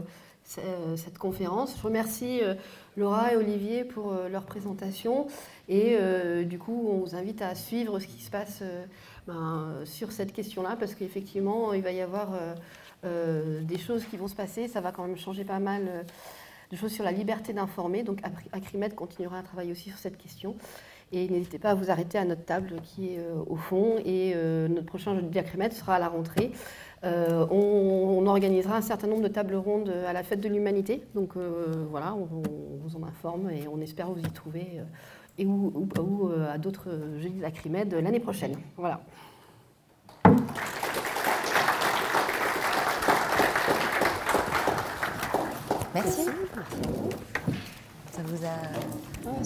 euh, cette conférence. Je remercie euh, Laura et Olivier pour leur présentation et du coup on vous invite à suivre ce qui se passe ben, sur cette question-là parce qu'effectivement il va y avoir des choses qui vont se passer, ça va quand même changer pas mal de choses sur la liberté d'informer. Donc Acrimed continuera à travailler aussi sur cette question. Et n'hésitez pas à vous arrêter à notre table qui est euh, au fond. Et euh, notre prochain jeudi d'Acrimède sera à la rentrée. Euh, on, organisera un certain nombre de tables rondes à la fête de l'humanité. Donc voilà, on, vous en informe et on espère vous y trouver et ou, ou, à d'autres jeudis d'Acrimède l'année prochaine. Voilà. Merci. Ça vous a. Oh,